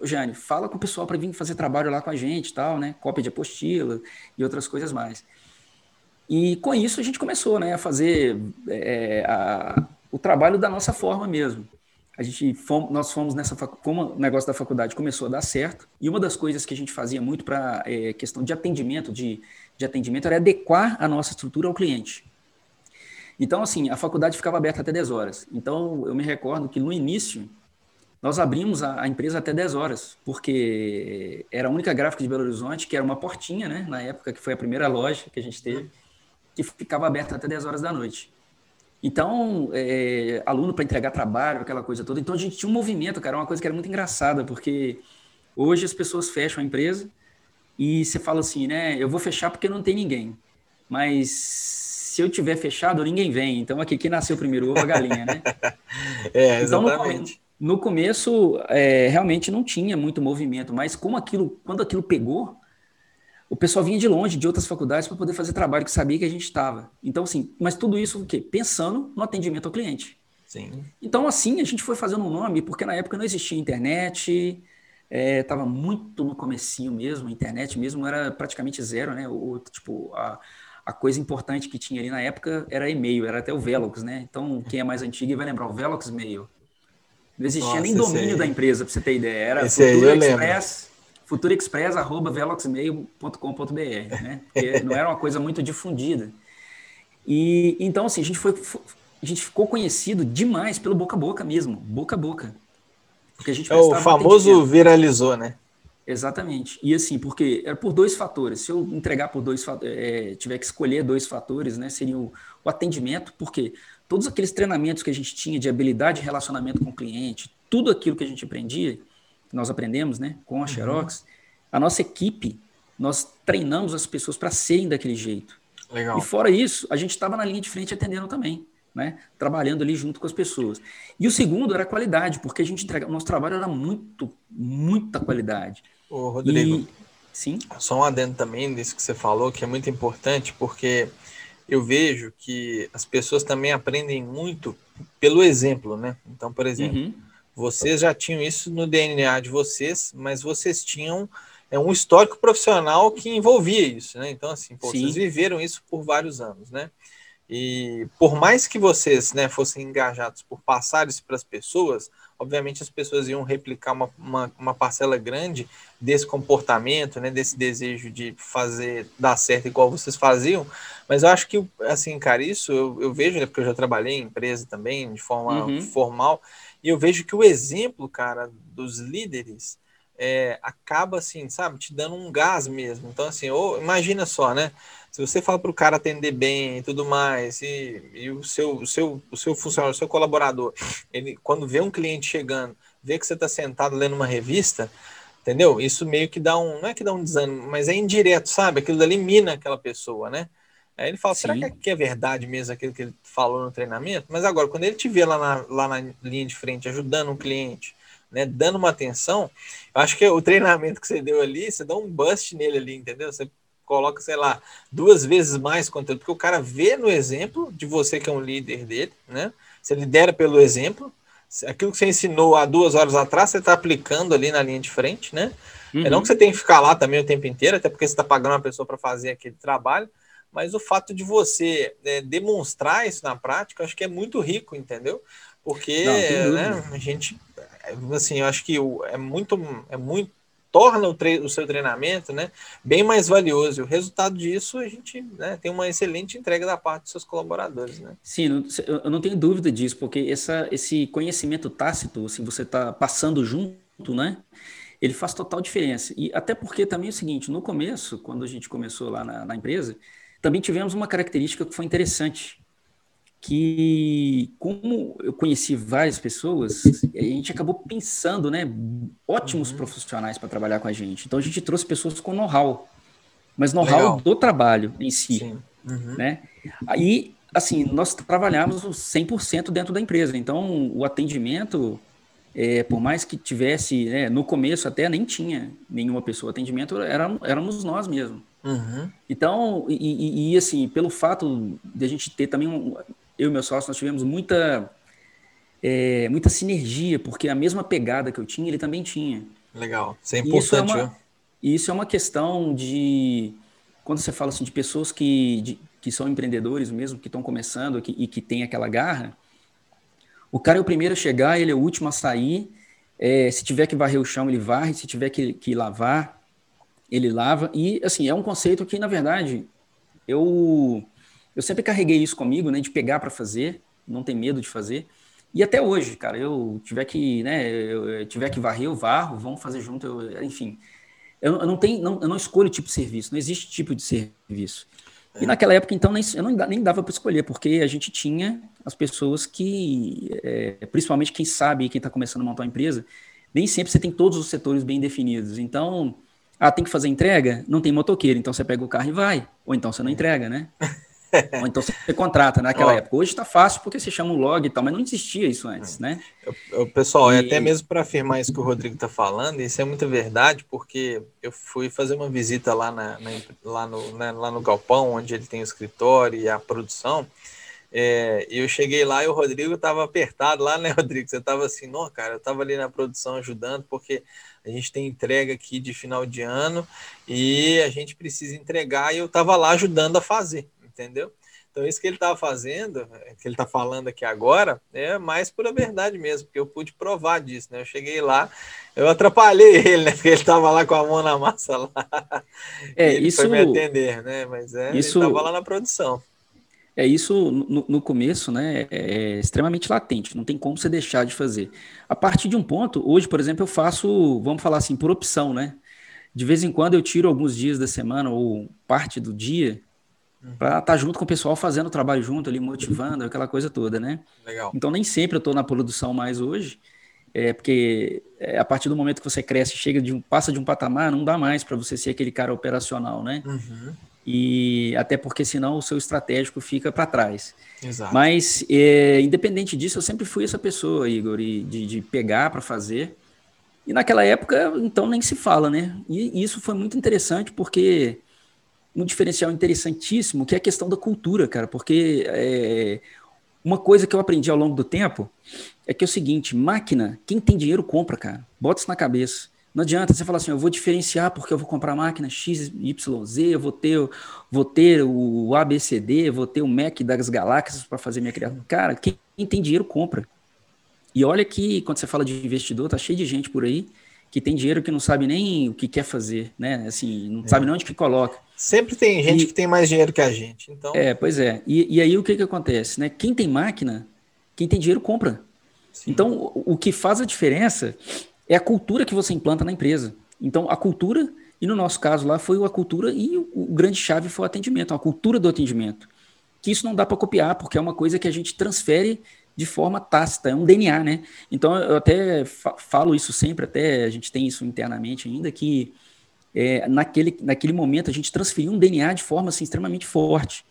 Jane, fala com o pessoal para vir fazer trabalho lá com a gente, tal, né? Cópia de apostila e outras coisas mais. E com isso a gente começou, né, a fazer é, a, o trabalho da nossa forma mesmo a gente fomos, nós fomos nessa como o negócio da faculdade começou a dar certo e uma das coisas que a gente fazia muito para é, questão de atendimento de, de atendimento era adequar a nossa estrutura ao cliente. Então assim a faculdade ficava aberta até 10 horas. Então eu me recordo que no início nós abrimos a, a empresa até 10 horas porque era a única gráfica de Belo Horizonte que era uma portinha né na época que foi a primeira loja que a gente teve que ficava aberta até 10 horas da noite então, é, aluno para entregar trabalho, aquela coisa toda. Então, a gente tinha um movimento, cara, uma coisa que era muito engraçada, porque hoje as pessoas fecham a empresa e você fala assim, né? Eu vou fechar porque não tem ninguém. Mas se eu tiver fechado, ninguém vem. Então, aqui, quem nasceu primeiro, ovo a galinha, né? é, exatamente. Então, no, no começo, é, realmente não tinha muito movimento, mas como aquilo, quando aquilo pegou, o pessoal vinha de longe, de outras faculdades, para poder fazer trabalho que sabia que a gente estava. Então, assim, mas tudo isso o quê? Pensando no atendimento ao cliente. Sim. Então, assim, a gente foi fazendo um nome, porque na época não existia internet, estava é, muito no comecinho mesmo, a internet mesmo era praticamente zero, né? O, tipo, a, a coisa importante que tinha ali na época era e-mail, era até o Velox, né? Então, quem é mais antigo vai lembrar, o Velox Mail. Não existia Nossa, nem domínio da empresa, para você ter ideia. Era esse Futura Express futurexpress.veloxmail.com.br, né? Porque não era uma coisa muito difundida. E então assim, a gente foi a gente ficou conhecido demais pelo boca a boca mesmo, boca a boca. Porque a gente é o famoso viralizou, né? Exatamente. E assim, porque era por dois fatores. Se eu entregar por dois é, tiver que escolher dois fatores, né, seria o, o atendimento, porque todos aqueles treinamentos que a gente tinha de habilidade de relacionamento com o cliente, tudo aquilo que a gente aprendia, nós aprendemos, né, com a uhum. Xerox, uhum. a nossa equipe, nós treinamos as pessoas para serem daquele jeito. Legal. E fora isso, a gente estava na linha de frente atendendo também, né, trabalhando ali junto com as pessoas. E o segundo era a qualidade, porque a gente entrega, nosso trabalho era muito, muita qualidade. Ô, Rodrigo, e, sim. Só um adendo também disso que você falou, que é muito importante, porque eu vejo que as pessoas também aprendem muito pelo exemplo, né? Então, por exemplo, uhum. Vocês já tinham isso no DNA de vocês, mas vocês tinham é, um histórico profissional que envolvia isso, né? Então, assim, pô, vocês viveram isso por vários anos, né? E por mais que vocês né, fossem engajados por passar isso para as pessoas, obviamente as pessoas iam replicar uma, uma, uma, parcela grande desse comportamento, né, desse desejo de fazer dar certo igual vocês faziam. Mas eu acho que, assim, cara, isso eu, eu vejo, né, porque eu já trabalhei em empresa também, de forma uhum. formal, e eu vejo que o exemplo, cara, dos líderes é, acaba assim, sabe, te dando um gás mesmo. Então, assim, ou, imagina só, né? Se você fala para o cara atender bem e tudo mais, e, e o, seu, o, seu, o seu funcionário, o seu colaborador, ele quando vê um cliente chegando, vê que você está sentado lendo uma revista, entendeu? Isso meio que dá um, não é que dá um desânimo, mas é indireto, sabe? Aquilo mina aquela pessoa, né? Aí ele fala, Sim. será que é verdade mesmo aquilo que ele falou no treinamento? Mas agora, quando ele te vê lá na, lá na linha de frente, ajudando um cliente, né, dando uma atenção, eu acho que o treinamento que você deu ali, você dá um bust nele ali, entendeu? Você coloca, sei lá, duas vezes mais conteúdo, porque o cara vê no exemplo de você que é um líder dele, né? Você lidera pelo exemplo, aquilo que você ensinou há duas horas atrás, você está aplicando ali na linha de frente, né? Uhum. É não que você tem que ficar lá também o tempo inteiro, até porque você está pagando uma pessoa para fazer aquele trabalho, mas o fato de você né, demonstrar isso na prática, acho que é muito rico, entendeu? Porque não, né, a gente, assim, eu acho que é muito, é muito torna o, o, seu treinamento né, bem mais valioso. E o resultado disso, a gente né, tem uma excelente entrega da parte dos seus colaboradores. Né? Sim, eu não tenho dúvida disso, porque essa, esse conhecimento tácito, assim, você está passando junto, né? Ele faz total diferença. E até porque também é o seguinte, no começo, quando a gente começou lá na, na empresa, também tivemos uma característica que foi interessante, que como eu conheci várias pessoas, a gente acabou pensando, né, ótimos uhum. profissionais para trabalhar com a gente. Então a gente trouxe pessoas com know-how, mas know-how do trabalho em si, uhum. né? Aí, assim, nós trabalhamos 100% dentro da empresa. Então o atendimento, é, por mais que tivesse, né, no começo até nem tinha nenhuma pessoa atendimento, era, éramos nós mesmos. Uhum. Então, e, e, e, assim, pelo fato de a gente ter também um, eu e meu sócio, nós tivemos muita, é, muita sinergia, porque a mesma pegada que eu tinha, ele também tinha. Legal, isso é importante. Isso é uma, isso é uma questão de, quando você fala assim, de pessoas que, de, que são empreendedores mesmo, que estão começando que, e que têm aquela garra, o cara é o primeiro a chegar, ele é o último a sair, é, se tiver que varrer o chão, ele varre, se tiver que, que lavar, ele lava, e assim, é um conceito que, na verdade, eu eu sempre carreguei isso comigo, né, de pegar para fazer, não ter medo de fazer. E até hoje, cara, eu tiver que, né, eu tiver que varrer, eu varro, vamos fazer junto, eu, enfim. Eu, eu, não tenho, não, eu não escolho tipo de serviço, não existe tipo de serviço. E é. naquela época, então, nem, eu não, nem dava para escolher, porque a gente tinha as pessoas que, é, principalmente quem sabe, quem está começando a montar uma empresa, nem sempre você tem todos os setores bem definidos. Então, ah, tem que fazer entrega? Não tem motoqueiro, então você pega o carro e vai. Ou então você não entrega, né? Ou então você contrata naquela Ó, época. Hoje está fácil porque você chama um log e tal, mas não existia isso antes, né? Eu, pessoal, e... é até mesmo para afirmar isso que o Rodrigo está falando, isso é muita verdade, porque eu fui fazer uma visita lá, na, na lá, no, né, lá no Galpão, onde ele tem o escritório e a produção. É, eu cheguei lá e o Rodrigo estava apertado lá, né, Rodrigo? Você estava assim, não, cara, eu estava ali na produção ajudando, porque a gente tem entrega aqui de final de ano e a gente precisa entregar e eu estava lá ajudando a fazer entendeu? Então, isso que ele estava fazendo, que ele está falando aqui agora, é mais pura verdade mesmo, porque eu pude provar disso, né? Eu cheguei lá, eu atrapalhei ele, né? Porque ele estava lá com a mão na massa lá. É, ele isso, foi me atender, né? Mas é, isso, ele estava lá na produção. É isso no, no, começo, né? É, é extremamente latente, não tem como você deixar de fazer. A partir de um ponto, hoje, por exemplo, eu faço, vamos falar assim, por opção, né? De vez em quando eu tiro alguns dias da semana ou parte do dia para estar tá junto com o pessoal fazendo o trabalho junto ali, motivando, aquela coisa toda, né? Legal. Então nem sempre eu estou na produção mais hoje, é porque é, a partir do momento que você cresce, chega de um, passa de um patamar, não dá mais para você ser aquele cara operacional, né? Uhum. E até porque senão o seu estratégico fica para trás. Exato. Mas é, independente disso, eu sempre fui essa pessoa, Igor, de, de pegar para fazer. E naquela época, então nem se fala, né? E isso foi muito interessante porque um diferencial interessantíssimo, que é a questão da cultura, cara, porque é, uma coisa que eu aprendi ao longo do tempo é que é o seguinte, máquina, quem tem dinheiro compra, cara. Bota isso na cabeça. Não adianta você falar assim, eu vou diferenciar porque eu vou comprar máquina X, Y, Z, eu vou ter, vou ter o ABCD, vou ter o Mac das galáxias para fazer minha criação. Cara, quem, tem dinheiro compra. E olha que quando você fala de investidor, tá cheio de gente por aí que tem dinheiro que não sabe nem o que quer fazer, né? Assim, não é. sabe nem onde que coloca. Sempre tem gente e, que tem mais dinheiro que a gente. Então... É, pois é. E, e aí o que, que acontece? Né? Quem tem máquina, quem tem dinheiro compra. Sim. Então, o, o que faz a diferença é a cultura que você implanta na empresa. Então, a cultura, e no nosso caso lá, foi a cultura e o, o grande chave foi o atendimento, a cultura do atendimento. Que isso não dá para copiar, porque é uma coisa que a gente transfere de forma tácita, é um DNA, né? Então eu até falo isso sempre, até a gente tem isso internamente ainda, que é, naquele, naquele momento a gente transferiu um DNA de forma assim, extremamente forte.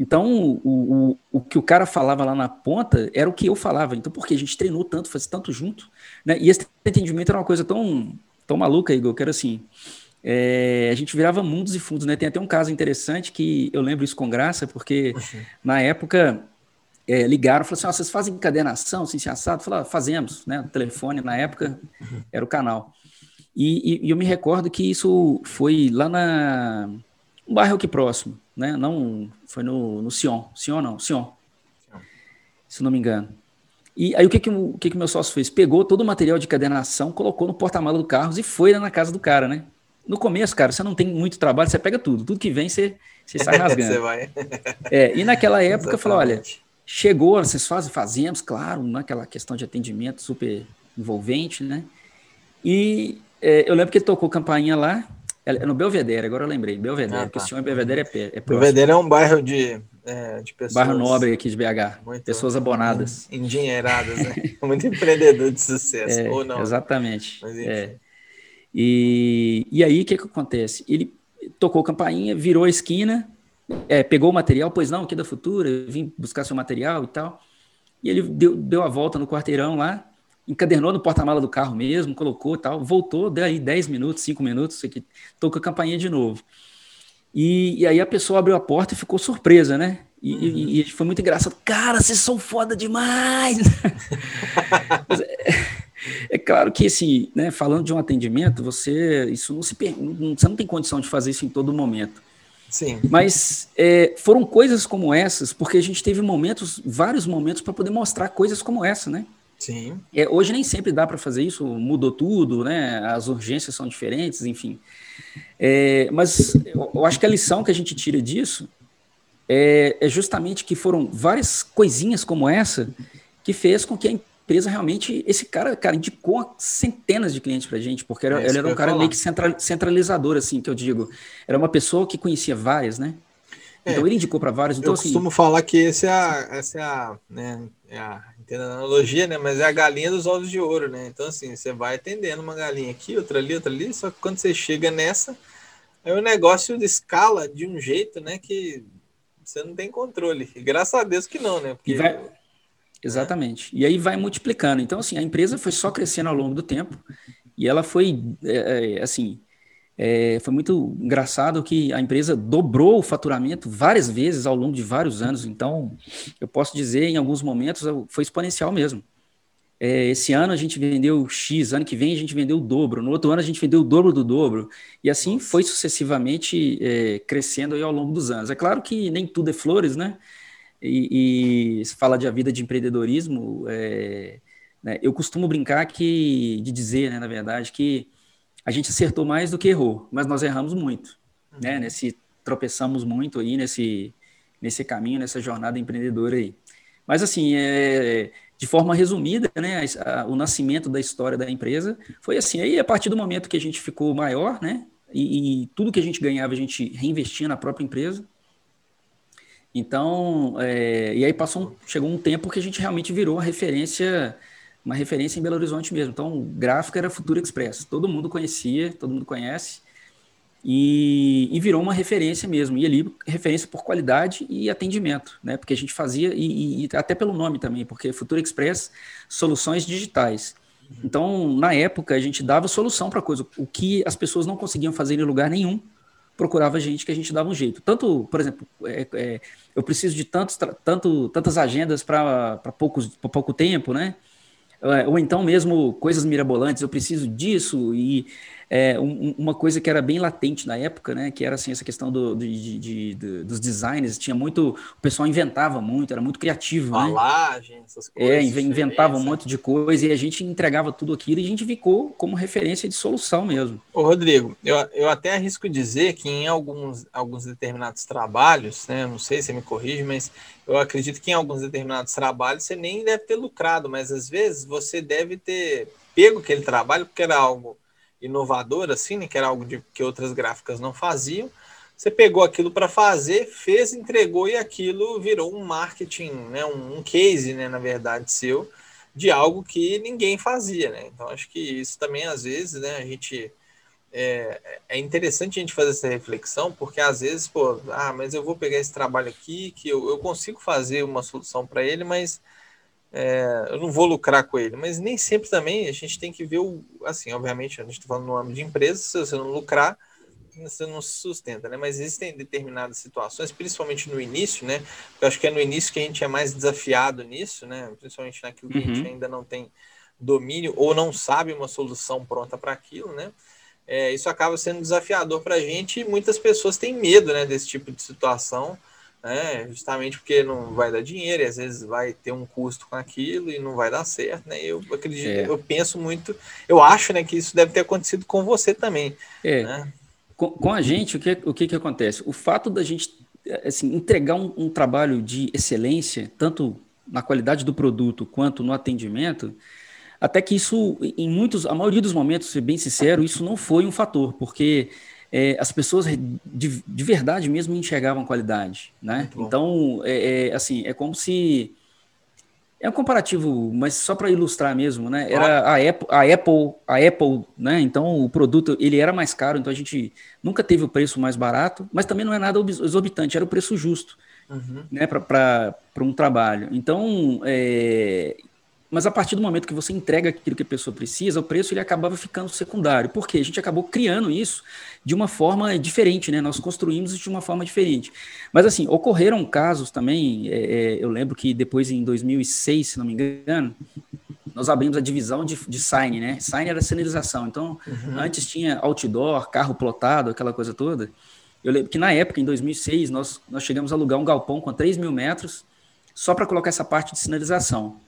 Então, o, o, o que o cara falava lá na ponta era o que eu falava. Então, porque a gente treinou tanto, faz tanto junto, né? E esse entendimento era uma coisa tão, tão maluca, Igor, que era assim, é, a gente virava mundos e fundos, né? Tem até um caso interessante que eu lembro isso com graça, porque na época é, ligaram, falaram assim, ah, vocês fazem encadenação, assim, assado? Falaram, fazemos, né? O telefone, na época, era o canal. E, e, e eu me recordo que isso foi lá na um bairro aqui próximo, né? Não foi no, no Sion, Sion não, Sion, se não me engano. E aí o que que o que que meu sócio fez? Pegou todo o material de cadenação, colocou no porta-mala do carro e foi lá na casa do cara, né? No começo, cara, você não tem muito trabalho, você pega tudo, tudo que vem você, você sai rasgando. você vai. É, e naquela época falou, olha, chegou, vocês fazem, fazemos, claro, naquela questão de atendimento super envolvente, né? E é, eu lembro que ele tocou campainha lá, é no Belvedere, agora eu lembrei, Belvedere, ah, tá. porque o senhor Belvedere é, é próximo. Belvedere é um bairro de, é, de pessoas... Bairro nobre aqui de BH, muito, pessoas abonadas. Endinheiradas, né? muito empreendedor de sucesso, é, ou não. Né? Exatamente, é. E, e aí, o que que acontece? Ele tocou campainha, virou a esquina, é, pegou o material, pois não, aqui da Futura, vim buscar seu material e tal, e ele deu, deu a volta no quarteirão lá, encadernou no porta-mala do carro mesmo, colocou e tal, voltou, deu aí 10 minutos, 5 minutos, aqui, tocou a campainha de novo. E, e, aí a pessoa abriu a porta e ficou surpresa, né? E, uhum. e, e foi muito engraçado. Cara, vocês são foda demais! é, é, claro que, assim, né, falando de um atendimento, você, isso não se, você não tem condição de fazer isso em todo momento. Sim. Mas é, foram coisas como essas, porque a gente teve momentos, vários momentos, para poder mostrar coisas como essa, né? Sim. É, hoje nem sempre dá para fazer isso, mudou tudo, né? As urgências são diferentes, enfim. É, mas eu, acho que a lição que a gente tira disso é, é, justamente que foram várias coisinhas como essa que fez com que a empresa realmente, esse cara, cara, indicou centenas de clientes para gente, porque era, é ele era um cara falar. meio que centralizador, assim, que eu digo. Era uma pessoa que conhecia várias, né? É, então ele indicou para vários. Então, eu assim, costumo falar que esse é a, essa é a, né, é a entendo a analogia, né? Mas é a galinha dos ovos de ouro, né? Então, assim, você vai atendendo uma galinha aqui, outra ali, outra ali, só que quando você chega nessa, aí o negócio escala de um jeito, né? Que você não tem controle. E graças a Deus que não, né? Porque, vai... Exatamente. E aí vai multiplicando. Então, assim, a empresa foi só crescendo ao longo do tempo e ela foi, é, é assim, é, foi muito engraçado que a empresa dobrou o faturamento várias vezes ao longo de vários anos. Então, eu posso dizer, em alguns momentos, foi exponencial mesmo. É, esse ano a gente vendeu X, ano que vem a gente vendeu o dobro, no outro ano a gente vendeu o dobro do dobro, e assim foi sucessivamente é, crescendo ao longo dos anos. É claro que nem tudo é flores, né? E, e se fala de a vida de empreendedorismo, é, né? eu costumo brincar que, de dizer, né, na verdade, que a gente acertou mais do que errou, mas nós erramos muito, uhum. né? Nesse tropeçamos muito aí nesse nesse caminho, nessa jornada empreendedora aí. Mas assim, é, de forma resumida, né, a, a, o nascimento da história da empresa foi assim. Aí a partir do momento que a gente ficou maior, né, e, e tudo que a gente ganhava a gente reinvestia na própria empresa. Então, é, e aí passou, chegou um tempo que a gente realmente virou a referência uma referência em Belo Horizonte mesmo. Então, o gráfico era Futuro Express. Todo mundo conhecia, todo mundo conhece. E, e, virou uma referência mesmo. E ali, referência por qualidade e atendimento, né? Porque a gente fazia, e, e até pelo nome também, porque Futuro Express, soluções digitais. Então, na época, a gente dava solução para coisa. O que as pessoas não conseguiam fazer em lugar nenhum, procurava a gente que a gente dava um jeito. Tanto, por exemplo, é, é, eu preciso de tantos, tanto, tantas agendas para pouco tempo, né? É, ou então mesmo coisas mirabolantes, eu preciso disso, e é, um, uma coisa que era bem latente na época, né, que era assim, essa questão do, de, de, de, dos designs, tinha muito, o pessoal inventava muito, era muito criativo? Falagem, né? essas coisas. É, inventava um monte de coisa, e a gente entregava tudo aquilo, e a gente ficou como referência de solução mesmo. Ô Rodrigo, eu, eu até arrisco dizer que em alguns, alguns determinados trabalhos, né, não sei se me corrige, mas eu acredito que em alguns determinados trabalhos você nem deve ter lucrado, mas às vezes você deve ter pego aquele trabalho porque era algo inovador, assim, né, que era algo de, que outras gráficas não faziam. Você pegou aquilo para fazer, fez, entregou e aquilo virou um marketing, né, um, um case, né, na verdade, seu, de algo que ninguém fazia. Né? Então, acho que isso também, às vezes, né, a gente é, é, interessante a gente fazer essa reflexão, porque às vezes, pô, ah, mas eu vou pegar esse trabalho aqui, que eu, eu consigo fazer uma solução para ele, mas é, eu não vou lucrar com ele. Mas nem sempre também a gente tem que ver o. Assim, obviamente, a gente está falando no âmbito de empresa, se você não lucrar, você não se sustenta, né? Mas existem determinadas situações, principalmente no início, né? Eu acho que é no início que a gente é mais desafiado nisso, né? Principalmente naquilo que uhum. a gente uhum. ainda não tem domínio ou não sabe uma solução pronta para aquilo, né? É, isso acaba sendo desafiador para a gente e muitas pessoas têm medo né, desse tipo de situação, né, justamente porque não vai dar dinheiro e às vezes vai ter um custo com aquilo e não vai dar certo. Né? Eu acredito, é. eu penso muito, eu acho né, que isso deve ter acontecido com você também. É. Né? Com, com, a gente, o que, o que, que acontece? O fato da gente assim, entregar um, um trabalho de excelência, tanto na qualidade do produto quanto no atendimento, até que isso, em muitos, a maioria dos momentos, ser bem sincero, isso não foi um fator, porque é, as pessoas de, de, verdade mesmo enxergavam qualidade, né? Então, é, é, assim, é como se é um comparativo, mas só para ilustrar mesmo, né? Era a Apple, a Apple, a Apple, né? Então o produto ele era mais caro, então a gente nunca teve o preço mais barato, mas também não é nada exorbitante, era o preço justo, uhum. né? Para um trabalho. Então, é, mas a partir do momento que você entrega aquilo que a pessoa precisa, o preço ele acabava ficando secundário. Por quê? A gente acabou criando isso de uma forma diferente, né? Nós construímos isso de uma forma diferente. Mas assim, ocorreram casos também, é, é, eu lembro que depois em 2006, se não me engano, nós abrimos a divisão de, de sign, né? Sign era sinalização. Então, uhum. antes tinha outdoor, carro plotado, aquela coisa toda. Eu lembro que na época, em 2006, nós, nós chegamos a alugar um galpão com 3 mil metros só para colocar essa parte de sinalização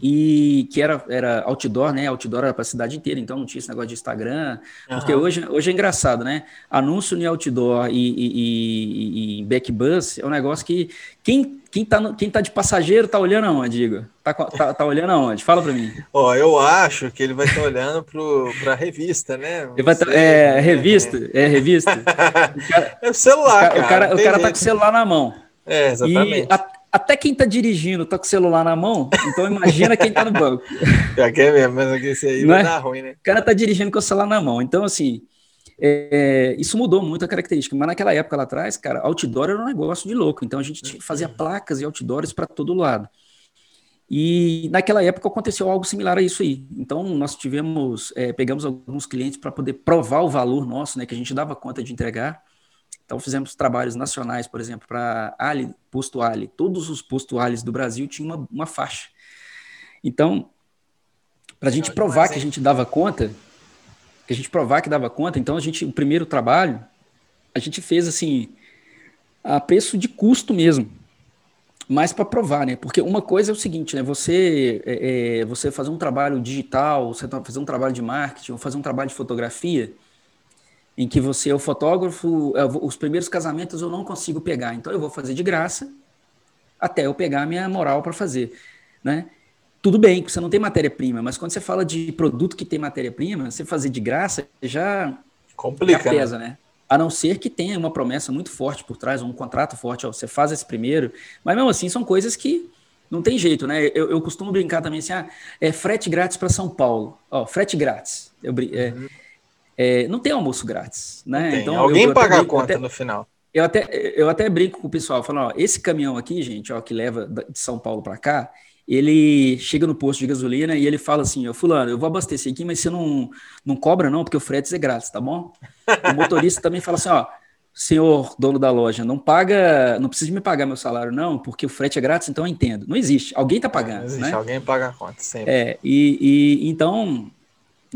e que era, era outdoor, né? Outdoor era para a cidade inteira, então não tinha esse negócio de Instagram. Uhum. Porque hoje, hoje é engraçado, né? Anúncio em outdoor e, e, e, e backbus é um negócio que quem, quem, tá no, quem tá de passageiro tá olhando aonde, Igor? Tá, tá, tá olhando aonde? Fala para mim. Ó, eu acho que ele vai estar tá olhando para a revista, né? Ele vai tá, é, revista, é, revista. O cara, é o celular, o cara. O cara, o cara tá com o celular na mão. É, exatamente. E a, até quem está dirigindo está com o celular na mão, então imagina quem está no banco. Já que é mesmo, mas isso aí não, vai é? dar ruim, né? O cara está dirigindo com o celular na mão. Então, assim, é, isso mudou muito a característica. Mas naquela época lá atrás, cara, outdoor era um negócio de louco. Então a gente fazia placas e outdoors para todo lado. E naquela época aconteceu algo similar a isso aí. Então nós tivemos, é, pegamos alguns clientes para poder provar o valor nosso, né, que a gente dava conta de entregar. Então fizemos trabalhos nacionais, por exemplo, para Ali, posto Ali. Todos os postos Ali do Brasil tinham uma, uma faixa. Então, para a gente provar que a gente dava conta, que a gente provar que dava conta, então a gente, o primeiro trabalho, a gente fez assim, a preço de custo mesmo, mas para provar, né? Porque uma coisa é o seguinte, né? Você, é, é, você fazer um trabalho digital, você fazer um trabalho de marketing, ou fazer um trabalho de fotografia, em que você é o fotógrafo, é, os primeiros casamentos eu não consigo pegar, então eu vou fazer de graça até eu pegar a minha moral para fazer, né? Tudo bem que você não tem matéria-prima, mas quando você fala de produto que tem matéria-prima, você fazer de graça já complica, já pesa, né? né? A não ser que tenha uma promessa muito forte por trás, um contrato forte, ó, você faz esse primeiro, mas mesmo assim são coisas que não tem jeito, né? Eu, eu costumo brincar também assim, ah, é frete grátis para São Paulo, ó, frete grátis. Eu, é, uhum é, não tem almoço grátis, né? Então, Alguém eu, paga a conta até, no final. Eu até, eu até brinco com o pessoal, falando, ó, esse caminhão aqui, gente, ó, que leva de São Paulo para cá, ele chega no posto de gasolina e ele fala assim, ó, fulano, eu vou abastecer aqui, mas você não, não cobra não, porque o frete é grátis, tá bom? O motorista também fala assim, ó, senhor dono da loja, não paga, não precisa me pagar meu salário não, porque o frete é grátis, então eu entendo. Não existe, alguém tá pagando, não existe, né? alguém paga a conta, sempre. É, e, e então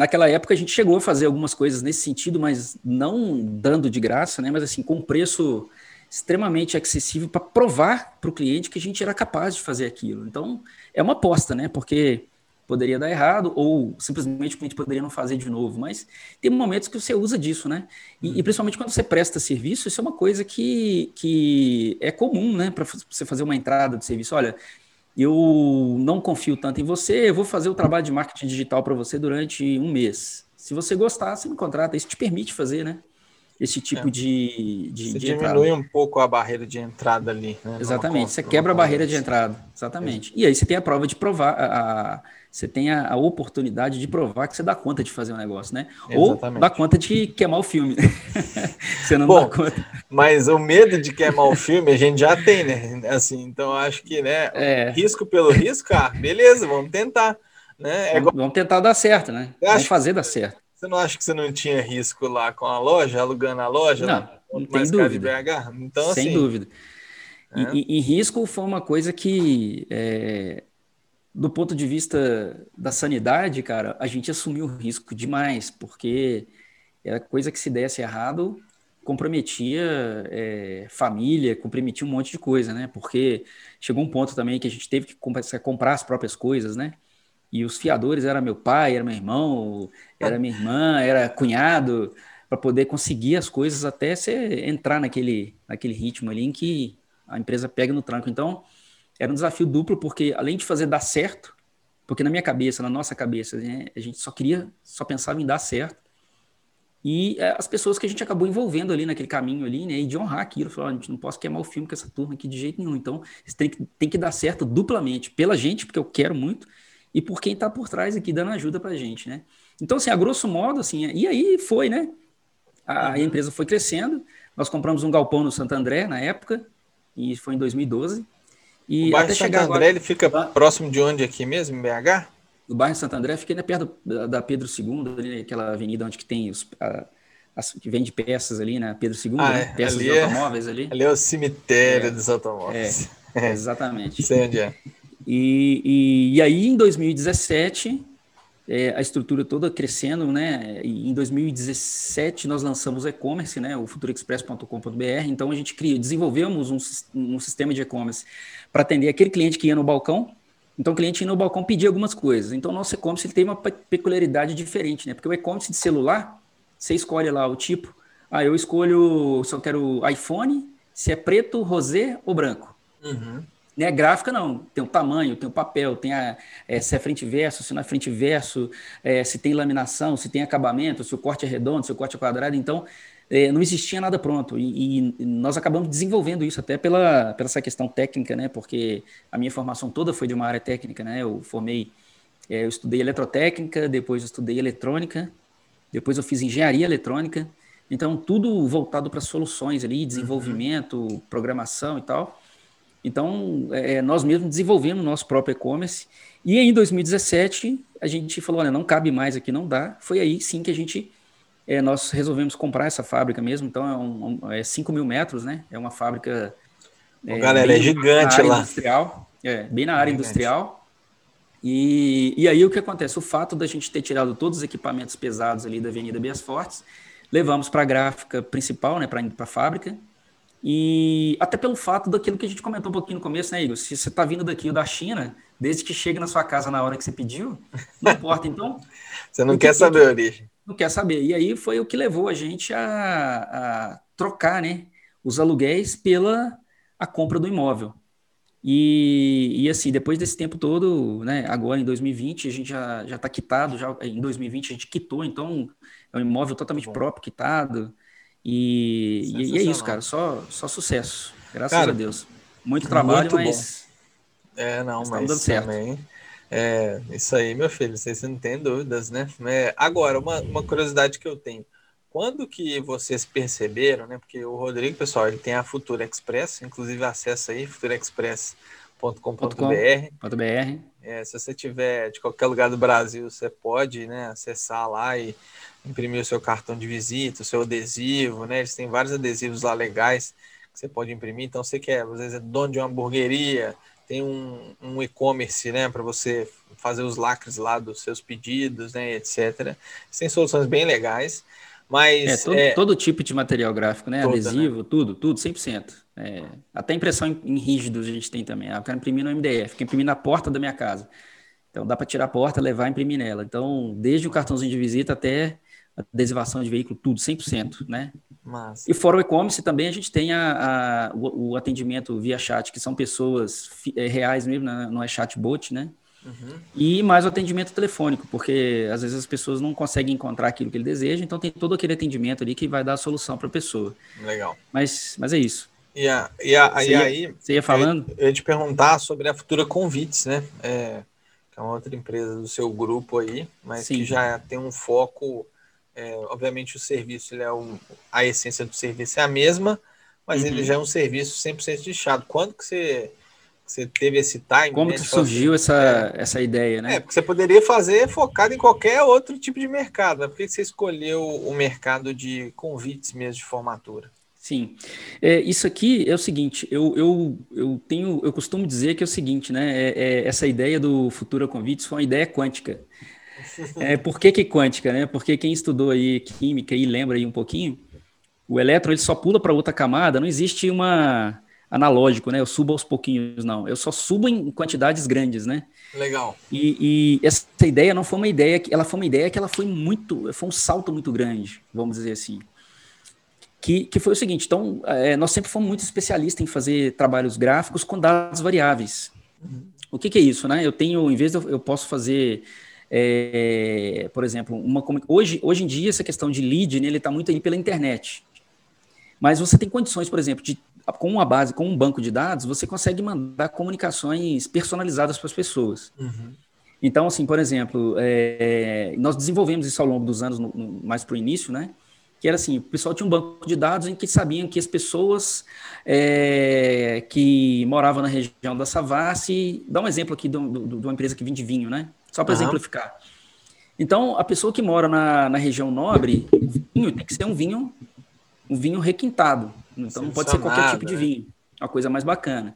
Naquela época a gente chegou a fazer algumas coisas nesse sentido, mas não dando de graça, né? Mas assim, com um preço extremamente acessível para provar para o cliente que a gente era capaz de fazer aquilo. Então, é uma aposta, né? Porque poderia dar errado ou simplesmente o cliente poderia não fazer de novo, mas tem momentos que você usa disso, né? E, e principalmente quando você presta serviço, isso é uma coisa que, que é comum, né? Para você fazer uma entrada de serviço. Olha, eu não confio tanto em você, eu vou fazer o trabalho de marketing digital para você durante um mês. Se você gostar, você me contrata. Isso te permite fazer, né? Esse tipo é. de, de, você de diminui entrada. um pouco a barreira de entrada ali. Né? Exatamente, você quebra a barreira de entrada. Exatamente. É. E aí você tem a prova de provar, a, a você tem a, a, oportunidade de provar que você dá conta de fazer um negócio, né? Exatamente. Ou dá conta de queimar o filme. você não Bom, dá conta. Mas o medo de queimar o filme a gente já tem, né? Assim, então acho que, né? É. Risco pelo risco, ah, beleza, vamos tentar. Né? É igual... Vamos tentar dar certo, né? Vamos fazer dar certo. Você não acha que você não tinha risco lá com a loja, alugando a loja? Não, não tem dúvida. Então, Sem assim, dúvida. É. E, e, e, risco foi uma coisa que é, do ponto de vista da sanidade, cara, a gente assumiu risco demais, porque era coisa que se desse errado comprometia é, família, comprometia um monte de coisa, né? Porque chegou um ponto também que a gente teve que comprar as próprias coisas, né? E os fiadores era meu pai, era meu irmão, era minha irmã, era cunhado, para poder conseguir as coisas até você entrar naquele, naquele ritmo ali em que a empresa pega no tranco. Então, era um desafio duplo, porque além de fazer dar certo, porque na minha cabeça, na nossa cabeça, né, a gente só queria, só pensava em dar certo, e é, as pessoas que a gente acabou envolvendo ali naquele caminho ali, né, e de honrar aquilo, falar, a gente não posso queimar o filme com essa turma aqui de jeito nenhum, então tem que, tem que dar certo duplamente, pela gente, porque eu quero muito, e por quem está por trás aqui dando ajuda para a gente, né. Então, assim, a grosso modo, assim, e aí foi, né, a, a empresa foi crescendo, nós compramos um galpão no Santo André na época, e foi em 2012, e o bairro até Santo André, agora... ele fica próximo de onde aqui mesmo, em BH? O bairro Santo André fica ali perto da Pedro II, ali, aquela avenida onde que tem os... A, as, que vende peças ali, né? Pedro II, ah, né? peças de é- automóveis ali. Ali é o cemitério é, dos automóveis. É, exatamente. Sei onde é. E, e, e aí, em 2017, é, a estrutura toda crescendo, né? E em 2017 nós lançamos o e-commerce, né? O futurexpress.com.br. Então a gente criou, desenvolvemos um, um sistema de e-commerce para atender aquele cliente que ia no balcão. Então o cliente ia no balcão pedir algumas coisas. Então o nosso e-commerce tem uma peculiaridade diferente, né? Porque o e-commerce de celular, você escolhe lá o tipo. Ah, eu escolho se eu quero iPhone, se é preto, rosé ou branco. Uhum. Né? Gráfica não, tem o tamanho, tem o papel, tem a, é, se é frente verso, se não é frente verso, é, se tem laminação, se tem acabamento, se o corte é redondo, se o corte é quadrado. Então, é, não existia nada pronto. E, e, nós acabamos desenvolvendo isso até pela, pela essa questão técnica, né? Porque a minha formação toda foi de uma área técnica, né? Eu formei, é, eu estudei eletrotécnica, depois eu estudei eletrônica, depois eu fiz engenharia eletrônica. Então, tudo voltado para soluções ali, desenvolvimento, uhum. programação e tal. Então, é, é, nós mesmos desenvolvemos nosso próprio e-commerce. E em 2017, a gente falou: olha, não cabe mais aqui, não dá. Foi aí sim que a gente. É, nós resolvemos comprar essa fábrica mesmo. Então, é, um, é 5 mil metros, né? É uma fábrica. É, galera, é gigante lá. Industrial, é, bem na área industrial. E, e aí o que acontece? O fato da gente ter tirado todos os equipamentos pesados ali da Avenida Bias Fortes, levamos para a gráfica principal, né, para a fábrica, e até pelo fato daquilo que a gente comentou um pouquinho no começo, né, Igor? Se você está vindo daqui da China, desde que chega na sua casa na hora que você pediu, não importa. Então. você não quer saber a origem. Não quer saber. E aí foi o que levou a gente a, a trocar né, os aluguéis pela a compra do imóvel. E, e, assim, depois desse tempo todo, né, agora em 2020, a gente já está quitado, já, em 2020 a gente quitou, então é um imóvel totalmente Bom. próprio, quitado. E, e, é isso, cara. Só, só sucesso. Graças cara, a Deus. Muito trabalho, muito mas. Bom. É, não, mas, dando certo. É, isso aí, meu filho, vocês não têm dúvidas, né? É, agora, uma, uma curiosidade que eu tenho. Quando que vocês perceberam, né? Porque o Rodrigo, pessoal, ele tem a Futura Express, inclusive acessa aí, futurexpress.com.br. É, se você tiver de qualquer lugar do Brasil, você pode né, acessar lá e imprimir o seu cartão de visita, o seu adesivo, né? Eles têm vários adesivos lá legais que você pode imprimir. Então, você quer, às vezes, é dono de uma hamburgueria, tem um, um e-commerce, né, para você fazer os lacres lá dos seus pedidos, né, etc. Tem soluções bem legais. Mas, é, todo, é, todo tipo de material gráfico, né? Toda, Adesivo, né? tudo, tudo, 100%. É, até impressão em, em rígidos a gente tem também. Ah, eu quero imprimir no MDF, quero imprimir na porta da minha casa. Então dá para tirar a porta, levar e imprimir nela. Então, desde o cartãozinho de visita até adesivação de veículo, tudo, 100%, né? Massa. E fora o e-commerce também a gente tem a, a o, o, atendimento via chat, que são pessoas é, reais mesmo, né? não é chatbot, né? Uhum. E mais o atendimento telefônico, porque às vezes as pessoas não conseguem encontrar aquilo que ele deseja, então tem todo aquele atendimento ali que vai dar a solução para a pessoa. Legal. Mas, mas é isso. E, a, e, a, você e ia, aí. Você ia falando? Eu, eu ia te perguntar sobre a Futura Convites, né? É, que é uma outra empresa do seu grupo aí, mas Sim. que já tem um foco é, obviamente, o serviço, ele é um, a essência do serviço é a mesma, mas uhum. ele já é um serviço 100% de chado. Quando que você, você teve esse time? Como né, que surgiu essa, é, essa ideia, né? É, porque você poderia fazer focado em qualquer outro tipo de mercado. Né? Por que você escolheu o mercado de convites mesmo de formatura? Sim. É, isso aqui é o seguinte, eu, eu, eu tenho, eu costumo dizer que é o seguinte, né? É, é, essa ideia do Futura Convites foi uma ideia quântica. É, por que, que quântica, né? Porque quem estudou aí química e lembra aí um pouquinho, o elétron ele só pula para outra camada, não existe uma analógico, né? Eu subo aos pouquinhos, não. Eu só subo em quantidades grandes, né? Legal. E, e, essa ideia não foi uma ideia que ela foi uma ideia que ela foi muito, foi um salto muito grande, vamos dizer assim. Que, que foi o seguinte, então, é, nós sempre fomos muito especialistas em fazer trabalhos gráficos com dados variáveis. Uhum. O que, que, é isso, né? Eu tenho, em vez de eu, eu posso fazer, é, por exemplo, uma hoje, hoje em dia essa questão de lead, né, ele está muito aí pela internet. Mas você tem condições, por exemplo, de com uma base, com um banco de dados, você consegue mandar comunicações personalizadas para as pessoas. Uhum. Então, assim, por exemplo, é, nós desenvolvemos isso ao longo dos anos, no, no, mais para o início, né? Que era assim, o pessoal tinha um banco de dados em que sabiam que as pessoas é, que moravam na região da Savassi, dá um exemplo aqui de, de, de uma empresa que vende vinho, né? Só para uhum. exemplificar. Então, a pessoa que mora na, na região nobre, vinho tem que ser um vinho, um vinho requintado. Então não pode ser qualquer tipo de né? vinho. Uma coisa mais bacana.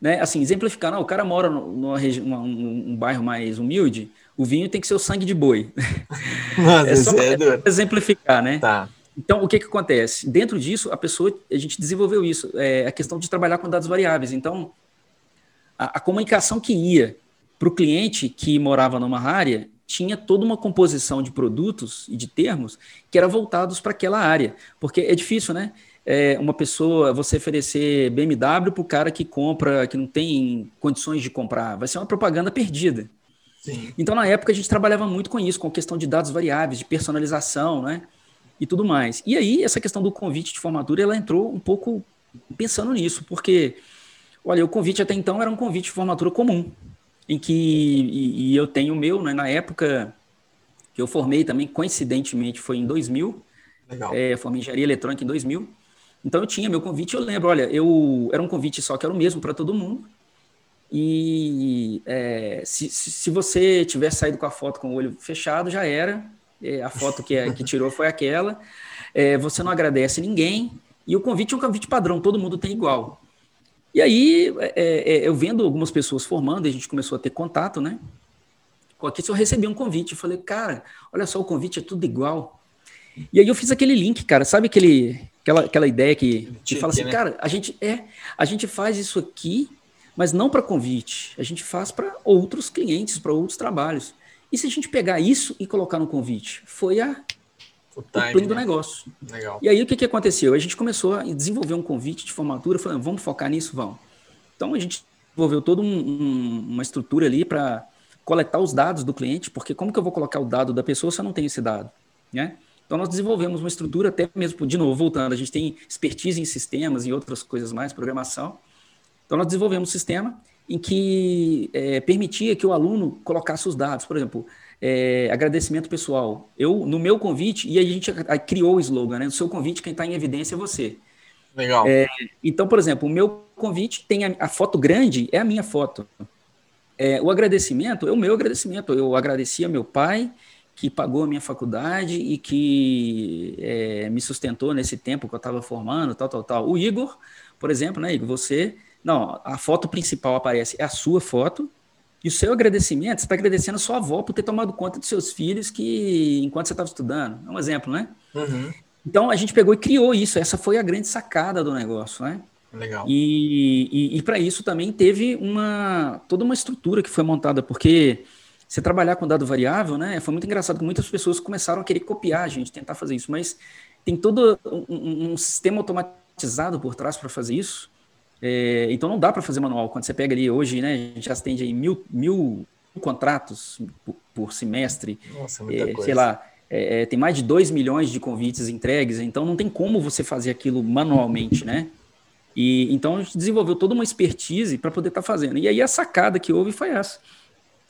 Né? Assim, exemplificar, não, o cara mora região, um, um bairro mais humilde, o vinho tem que ser o sangue de boi. Nossa, é só é exemplificar, né? Tá. Então, o que, que acontece? Dentro disso, a pessoa, a gente desenvolveu isso, é a questão de trabalhar com dados variáveis. Então, a, a comunicação que ia para o cliente que morava numa área tinha toda uma composição de produtos e de termos que eram voltados para aquela área. Porque é difícil, né? é, uma pessoa, você oferecer BMW para o cara que compra, que não tem condições de comprar. Vai ser uma propaganda perdida. Sim. Então, na época, a gente trabalhava muito com isso, com a questão de dados variáveis, de personalização, né? E tudo mais. E aí, essa questão do convite de formatura, ela entrou um pouco pensando nisso, porque, olha, o convite até então era um convite de formatura comum, em que, e, e eu tenho o meu, né, na época que eu formei também, coincidentemente, foi em 2000, Legal. É, formei engenharia eletrônica em 2000, então eu tinha meu convite, eu lembro, olha, eu era um convite só que era o mesmo para todo mundo. E é, se, se você tivesse saído com a foto com o olho fechado, já era. É, a foto que, é, que tirou foi aquela. É, você não agradece ninguém. E o convite é um convite padrão, todo mundo tem igual. E aí, é, é, eu vendo algumas pessoas formando, a gente começou a ter contato, né? Com aqui, eu recebi um convite, eu falei, cara, olha só, o convite é tudo igual. E aí eu fiz aquele link, cara, sabe aquele, aquela, aquela ideia que, que fala assim, né? cara, a gente é, a gente faz isso aqui, mas não para convite, a gente faz para outros clientes, para outros trabalhos. E se a gente pegar isso e colocar no convite? Foi a o, time, o plano do né? negócio. Legal. E aí o que, que aconteceu? A gente começou a desenvolver um convite de formatura, falando, vamos focar nisso, vamos. Então a gente desenvolveu toda um, um, uma estrutura ali para coletar os dados do cliente, porque como que eu vou colocar o dado da pessoa se eu não tenho esse dado, né? Então, nós desenvolvemos uma estrutura, até mesmo, de novo, voltando, a gente tem expertise em sistemas e outras coisas mais, programação. Então, nós desenvolvemos um sistema em que é, permitia que o aluno colocasse os dados. Por exemplo, é, agradecimento pessoal. Eu, no meu convite, e a gente criou o slogan, né? No seu convite, quem está em evidência é você. Legal. É, então, por exemplo, o meu convite tem a, a foto grande, é a minha foto. É, o agradecimento é o meu agradecimento. Eu agradeci a meu pai, que pagou a minha faculdade e que é, me sustentou nesse tempo que eu estava formando, tal, tal, tal. O Igor, por exemplo, né, Igor, você, não, a foto principal aparece, é a sua foto, e o seu agradecimento, você está agradecendo a sua avó por ter tomado conta dos seus filhos que enquanto você estava estudando. É um exemplo, né? Uhum. Então a gente pegou e criou isso. Essa foi a grande sacada do negócio, né? Legal. E, e, e para isso também teve uma toda uma estrutura que foi montada, porque você trabalhar com dado variável, né? Foi muito engraçado que muitas pessoas começaram a querer copiar a gente, tentar fazer isso, mas tem todo um, um sistema automatizado por trás para fazer isso. É, então não dá para fazer manual. Quando você pega ali hoje, né? A gente já atende aí mil, mil contratos por, por semestre. Nossa, muita é, coisa. Sei lá, é, é tem mais de 2 milhões de convites entregues, então não tem como você fazer aquilo manualmente, né? E então a gente desenvolveu toda uma expertise para poder estar tá fazendo. E aí a sacada que houve foi essa.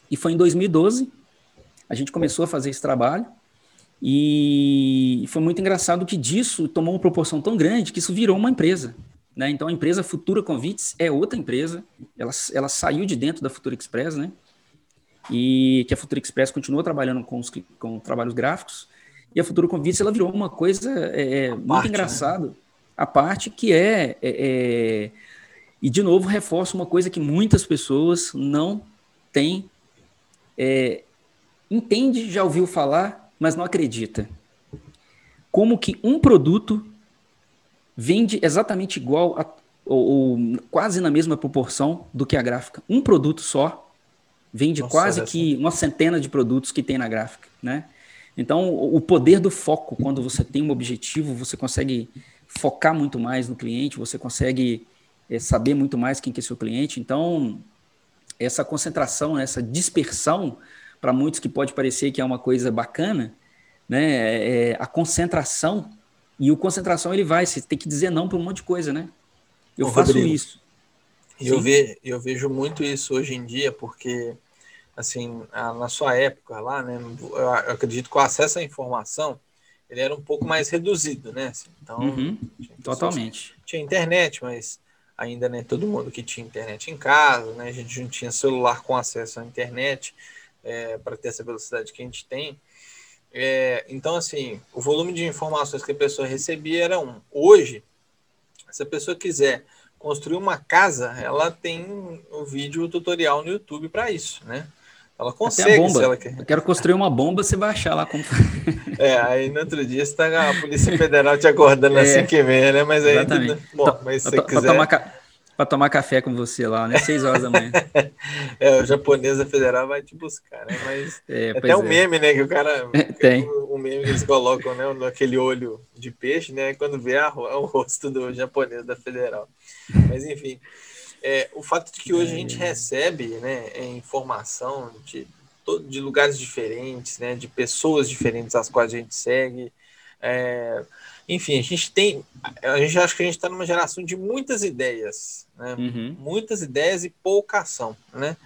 E foi em 2012 a gente começou a fazer esse trabalho. E foi muito engraçado que disso tomou uma proporção tão grande que isso virou uma empresa. Né? Então a empresa Futura Convites é outra empresa, ela, ela saiu de dentro da Futura Express, né? E que a Futura Express continua trabalhando com, os, com trabalhos gráficos. E a Futura Convites ela virou uma coisa é, é muito parte, engraçado. Né? a parte que é, é, é, e de novo reforça uma coisa que muitas pessoas não têm é, entende, já ouviu falar, mas não acredita. Como que um produto vende exatamente igual a, ou, ou, quase na mesma proporção do que a gráfica. Um produto só vende Nossa, quase essa... que uma centena de produtos que tem na gráfica, né? Então, o poder do foco, quando você tem um objetivo, você consegue focar muito mais no cliente, você consegue é, saber muito mais quem que é seu cliente. Então, essa concentração, essa dispersão, para muitos que pode parecer que é uma coisa bacana, né? É, é, a concentração e o concentração ele vai, você tem que dizer não para um monte de coisa, né? Eu Ô, faço Rodrigo, isso. E eu, ve, eu vejo muito isso hoje em dia, porque assim, na sua época lá, né, eu acredito que o acesso à informação ele era um pouco mais reduzido, né? Assim, então, uhum, totalmente. Tinha internet, mas ainda nem né, todo mundo que tinha internet em casa, né? A gente não tinha celular com acesso à internet é, para ter essa velocidade que a gente tem. É, então, assim, o volume de informações que a pessoa recebia era um. Hoje, se a pessoa quiser construir uma casa, ela tem o um vídeo tutorial no YouTube para isso, né? Ela consegue, bomba. se ela quer. Eu quero construir uma bomba, você vai achar lá como. é, aí no outro dia está a Polícia Federal te acordando é, assim que vem, né? Mas aí. Exatamente. Bom, mas se você quiser. Tomar, para tomar café com você lá, né? Seis horas da manhã. é, o japonesa federal vai te buscar, né? Mas é, até um é. meme, né? Que o cara. Tem. O, meme que eles colocam, né? Naquele olho de peixe, né? Quando vê a, é o rosto do japonês da federal. Mas enfim. É, o fato de que hoje a gente é. recebe né, informação de, de lugares diferentes, né, de pessoas diferentes às quais a gente segue. É, enfim, a gente tem. A gente acha que a gente está numa geração de muitas ideias, né? Uhum. Muitas ideias e pouca ação, né?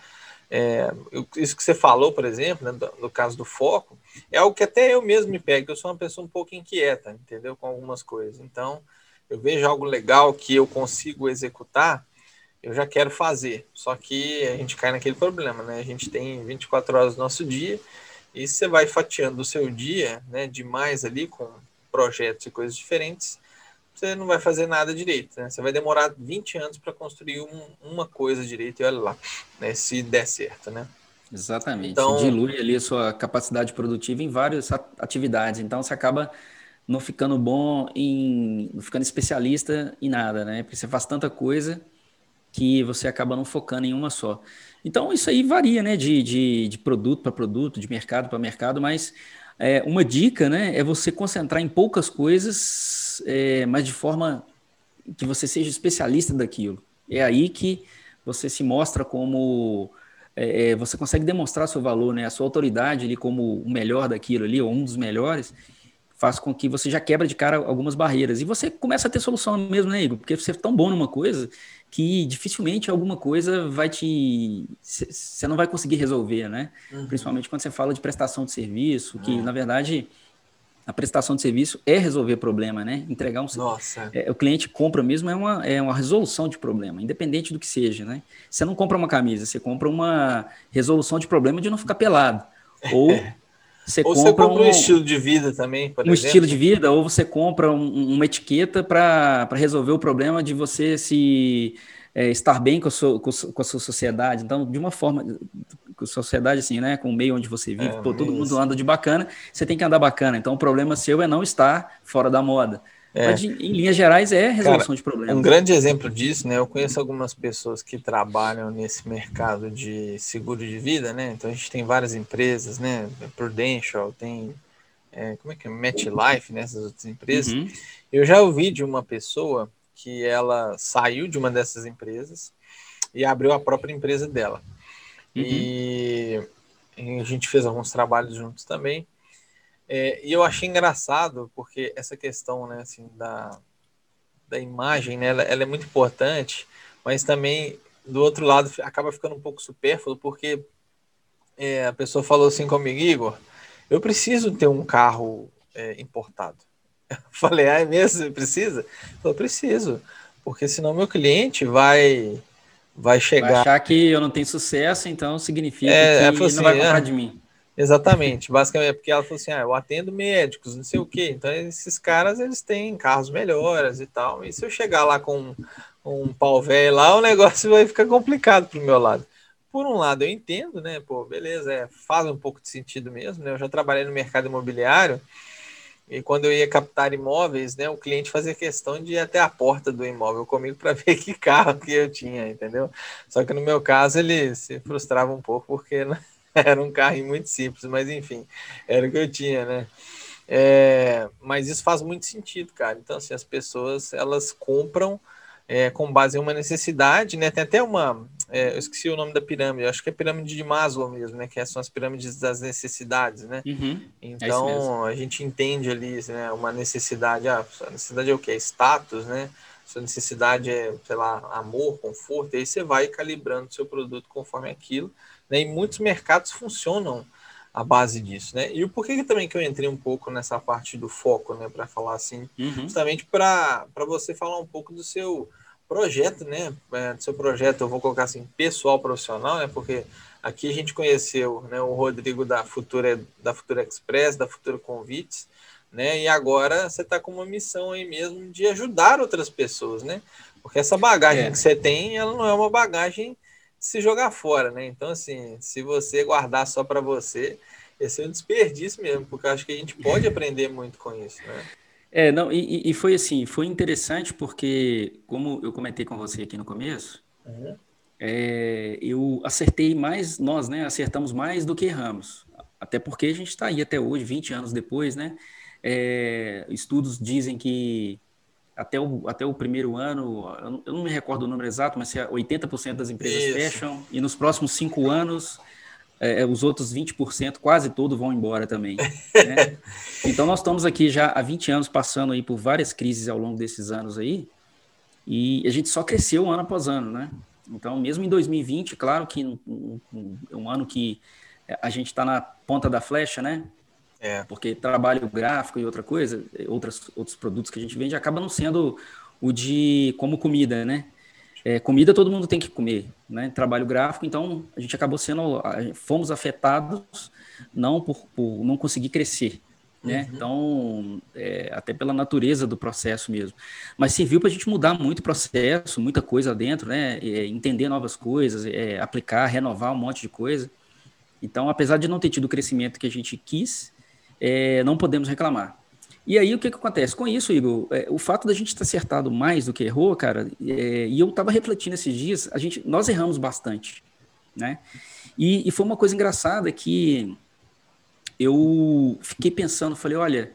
É, isso que você falou, por exemplo, né, do, no caso do foco, é algo que até eu mesmo me pego, eu sou uma pessoa um pouco inquieta, entendeu? Com algumas coisas. Então, eu vejo algo legal que eu consigo executar, eu já quero fazer. Só que a gente cai naquele problema, né? A gente tem 24 horas do nosso dia, e você vai fatiando o seu dia, né, demais ali com projetos e coisas diferentes, você não vai fazer nada direito. Né? Você vai demorar 20 anos para construir um, uma coisa direito e olha lá, né? se der certo. Né? Exatamente. Então, Dilui ali a sua capacidade produtiva em várias atividades. Então você acaba não ficando bom em. não ficando especialista em nada, né? Porque você faz tanta coisa que você acaba não focando em uma só. Então isso aí varia, né? De, de, de produto para produto, de mercado para mercado, mas é, uma dica, né, é você concentrar em poucas coisas, é, mas de forma que você seja especialista daquilo. É aí que você se mostra como é, é, você consegue demonstrar seu valor, né, a sua autoridade ali como o melhor daquilo ali, ou um dos melhores, faz com que você já quebra de cara algumas barreiras. E você começa a ter solução mesmo, né, Igor? Porque você é tão bom numa coisa que dificilmente alguma coisa vai te. Você não vai conseguir resolver, né? Uhum. Principalmente quando você fala de prestação de serviço, que uhum. na verdade a prestação de serviço é resolver problema, né? Entregar um Nossa. É, o cliente compra mesmo é uma, é uma resolução de problema, independente do que seja, né? Você não compra uma camisa, você compra uma resolução de problema de não ficar pelado. Ou você ou compra, você compra um, um, estilo de vida também, um exemplo. estilo de vida, ou você compra um, uma etiqueta para resolver o problema de você se é, estar bem com a, sua, com a sua sociedade. Então, de uma forma, com a sociedade assim, né, com o meio onde você vive, é, pô, todo mundo anda de bacana, você tem que andar bacana. Então, o problema seu é não estar fora da moda. É. Mas, em linhas gerais, é resolução Cara, de problemas. Um grande exemplo disso, né? Eu conheço algumas pessoas que trabalham nesse mercado de seguro de vida, né? Então a gente tem várias empresas, né? Prudential, tem. É, como é que é? MetLife, né? Essas outras empresas. Uhum. Eu já ouvi de uma pessoa que ela saiu de uma dessas empresas e abriu a própria empresa dela. Uhum. E a gente fez alguns trabalhos juntos também. É, e eu achei engraçado, porque essa questão né, assim, da, da imagem, né, ela, ela, é muito importante, mas também, do outro lado, acaba ficando um pouco supérfluo, porque é, a pessoa falou assim comigo, Igor, eu preciso ter um carro é, importado. Eu falei, ah, é mesmo? Você precisa? Eu preciso, porque senão meu cliente vai vai chegar. Vai achar que eu não tenho sucesso, então significa é, que ele assim, não vai comprar ah, de mim. Exatamente, basicamente é porque ela falou assim, ah, eu atendo médicos, não sei o quê, então esses caras, eles têm carros melhores e tal, e se eu chegar lá com um, pau velho lá, o negócio vai ficar complicado pro meu lado. Por um lado eu entendo, né, pô, beleza, é, faz um pouco de sentido mesmo, né, eu já trabalhei no mercado imobiliário, e quando eu ia captar imóveis, né, o cliente fazia questão de ir até a porta do imóvel comigo para ver que carro que eu tinha, entendeu? Só que no meu caso ele se frustrava um pouco porque né, era um carro muito simples, mas enfim, era o que eu tinha, né? É, mas isso faz muito sentido, cara. Então, assim, as pessoas elas compram é, com base em uma necessidade, né? Tem até uma, é, eu esqueci o nome da pirâmide, acho que é a pirâmide de Maslow mesmo, né? Que são as pirâmides das necessidades, né? Uhum, é então a gente entende ali, né? Uma necessidade, ah, a necessidade é o que? Status, né? Sua necessidade é, sei lá, amor, conforto. E aí você vai calibrando seu produto conforme aquilo, né? E muitos mercados funcionam a base disso, né? E o porquê que também que eu entrei um pouco nessa parte do foco, né? Para falar assim, uhum. justamente para você falar um pouco do seu projeto, né? É, seu projeto, eu vou colocar assim, pessoal profissional, né? Porque aqui a gente conheceu né, o Rodrigo da Futura, da Futura Express, da Futura Convites, né? E agora você está com uma missão aí mesmo de ajudar outras pessoas, né? Porque essa bagagem é. que você tem, ela não é uma bagagem se jogar fora, né? Então, assim, se você guardar só para você, esse é um desperdício mesmo, porque eu acho que a gente pode aprender muito com isso, né? É, não, e, e foi assim, foi interessante porque, como eu comentei com você aqui no começo, uhum. é, eu acertei mais, nós, né, acertamos mais do que erramos. Até porque a gente está aí até hoje, 20 anos depois, né? É, estudos dizem que até o, até o primeiro ano, eu não, eu não me recordo o número exato, mas 80% das empresas Isso. fecham, e nos próximos cinco anos é, é, os outros 20%, quase todos vão embora também. Né? então, nós estamos aqui já há 20 anos passando aí por várias crises ao longo desses anos aí, e a gente só cresceu ano após ano, né? Então, mesmo em 2020, claro que um, um, um ano que a gente está na ponta da flecha, né? É. Porque trabalho gráfico e outra coisa, outras, outros produtos que a gente vende, acaba não sendo o de como comida, né? É, comida todo mundo tem que comer, né? Trabalho gráfico, então a gente acabou sendo, fomos afetados não por, por não conseguir crescer, né? Uhum. Então, é, até pela natureza do processo mesmo. Mas serviu para a gente mudar muito o processo, muita coisa dentro, né? É, entender novas coisas, é, aplicar, renovar um monte de coisa. Então, apesar de não ter tido o crescimento que a gente quis, é, não podemos reclamar. E aí, o que, que acontece? Com isso, Igor, é, o fato da gente ter acertado mais do que errou, cara, é, e eu estava refletindo esses dias, a gente, nós erramos bastante, né? E, e, foi uma coisa engraçada que eu fiquei pensando, falei, olha,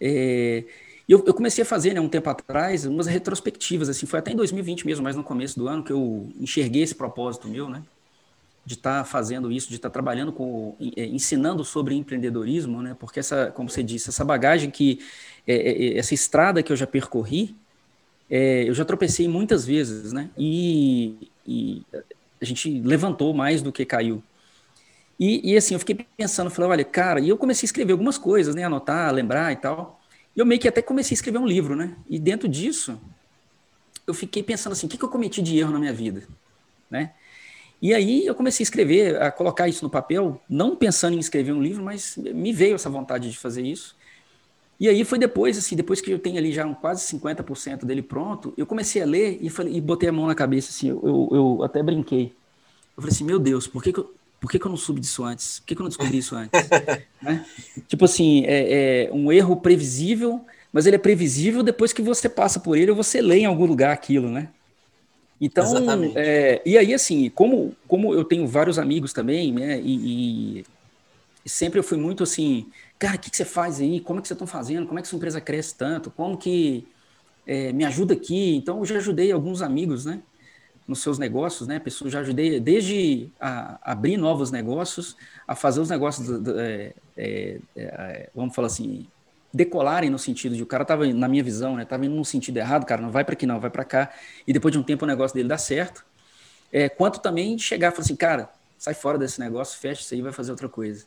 é, eu, eu, comecei a fazer, né, um tempo atrás, umas retrospectivas, assim, foi até em 2020 mesmo, mas no começo do ano que eu enxerguei esse propósito meu, né? De estar tá fazendo isso, de estar tá trabalhando com, é, ensinando sobre empreendedorismo, né? Porque essa, como você disse, essa bagagem que, é, é, é, essa estrada que eu já percorri, é, eu já tropecei muitas vezes, né? E, e, a gente levantou mais do que caiu. E, e, assim, eu fiquei pensando, falei, olha, cara, e eu comecei a escrever algumas coisas, né? Anotar, lembrar e tal. E eu meio que até comecei a escrever um livro, né? E dentro disso, eu fiquei pensando assim, o que, que eu cometi de erro na minha vida, né? E aí eu comecei a escrever, a colocar isso no papel, não pensando em escrever um livro, mas me veio essa vontade de fazer isso. E aí foi depois, assim, depois que eu tenho ali já um quase 50% dele pronto, eu comecei a ler e, falei, e botei a mão na cabeça, assim, eu, eu, eu até brinquei. Eu falei assim, meu Deus, por que, que eu, por que, que eu não soube disso antes? Por que, que eu não descobri isso antes? né? Tipo assim, é, é, um erro previsível, mas ele é previsível depois que você passa por ele ou você lê em algum lugar aquilo, né? Então, é, e aí assim, como, como eu tenho vários amigos também, né, e, e sempre eu fui muito assim, cara, o que, que você faz aí? Como é que vocês estão fazendo? Como é que sua empresa cresce tanto? Como que é, me ajuda aqui? Então, eu já ajudei alguns amigos, né, nos seus negócios, né, pessoas já ajudei desde a abrir novos negócios, a fazer os negócios, do, do, é, é, é, vamos falar assim, decolarem no sentido de o cara tava, na minha visão, né, tava indo num sentido errado, cara, não vai para aqui não, vai para cá, e depois de um tempo o negócio dele dá certo, é, quanto também chegar e falar assim, cara, sai fora desse negócio, fecha isso aí, vai fazer outra coisa.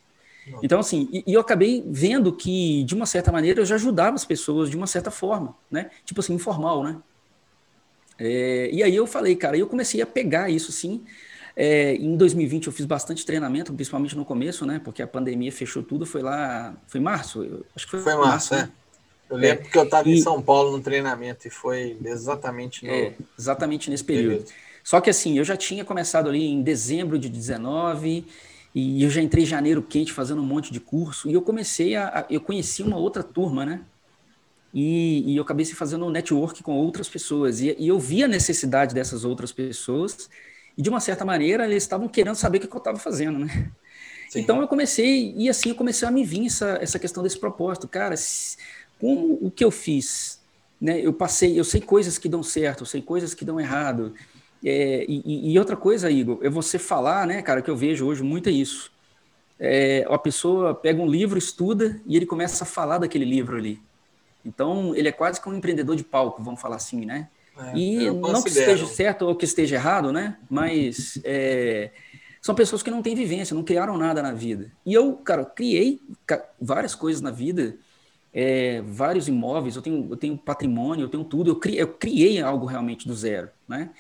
Então, assim, e, e, eu acabei vendo que, de uma certa maneira, eu já ajudava as pessoas de uma certa forma, né? Tipo assim, informal, né? É, e aí eu falei, cara, eu comecei a pegar isso, assim, é, em 2020 eu fiz bastante treinamento, principalmente no começo, né? Porque a pandemia fechou tudo, foi lá, foi março, eu, acho que foi, foi março, março, é. Né? Eu lembro é, que eu estava em São Paulo no treinamento e foi exatamente no, é, exatamente nesse período. período. Só que assim, eu já tinha começado ali em dezembro de 19 e eu já entrei em janeiro quente fazendo um monte de curso e eu comecei a, a eu conheci uma outra turma, né? E, e, eu acabei se fazendo um network com outras pessoas e, e eu vi a necessidade dessas outras pessoas e de uma certa maneira eles estavam querendo saber o que eu estava fazendo, né? Sim. Então eu comecei, e assim eu comecei a me vir essa, essa questão desse propósito. Cara, como o que eu fiz, né? Eu passei, eu sei coisas que dão certo, eu sei coisas que dão errado. É, e, e, outra coisa, Igor, é você falar, né, cara, que eu vejo hoje muito é isso. É, a pessoa pega um livro, estuda e ele começa a falar daquele livro ali. Então, ele é quase como um empreendedor de palco, vamos falar assim, né? É, e não que esteja certo ou que esteja errado, né? Mas é, são pessoas que não têm vivência, não criaram nada na vida. E eu, cara, criei várias coisas na vida, é, vários imóveis, eu tenho, eu tenho patrimônio, eu tenho tudo, eu criei, eu criei algo realmente do zero, né?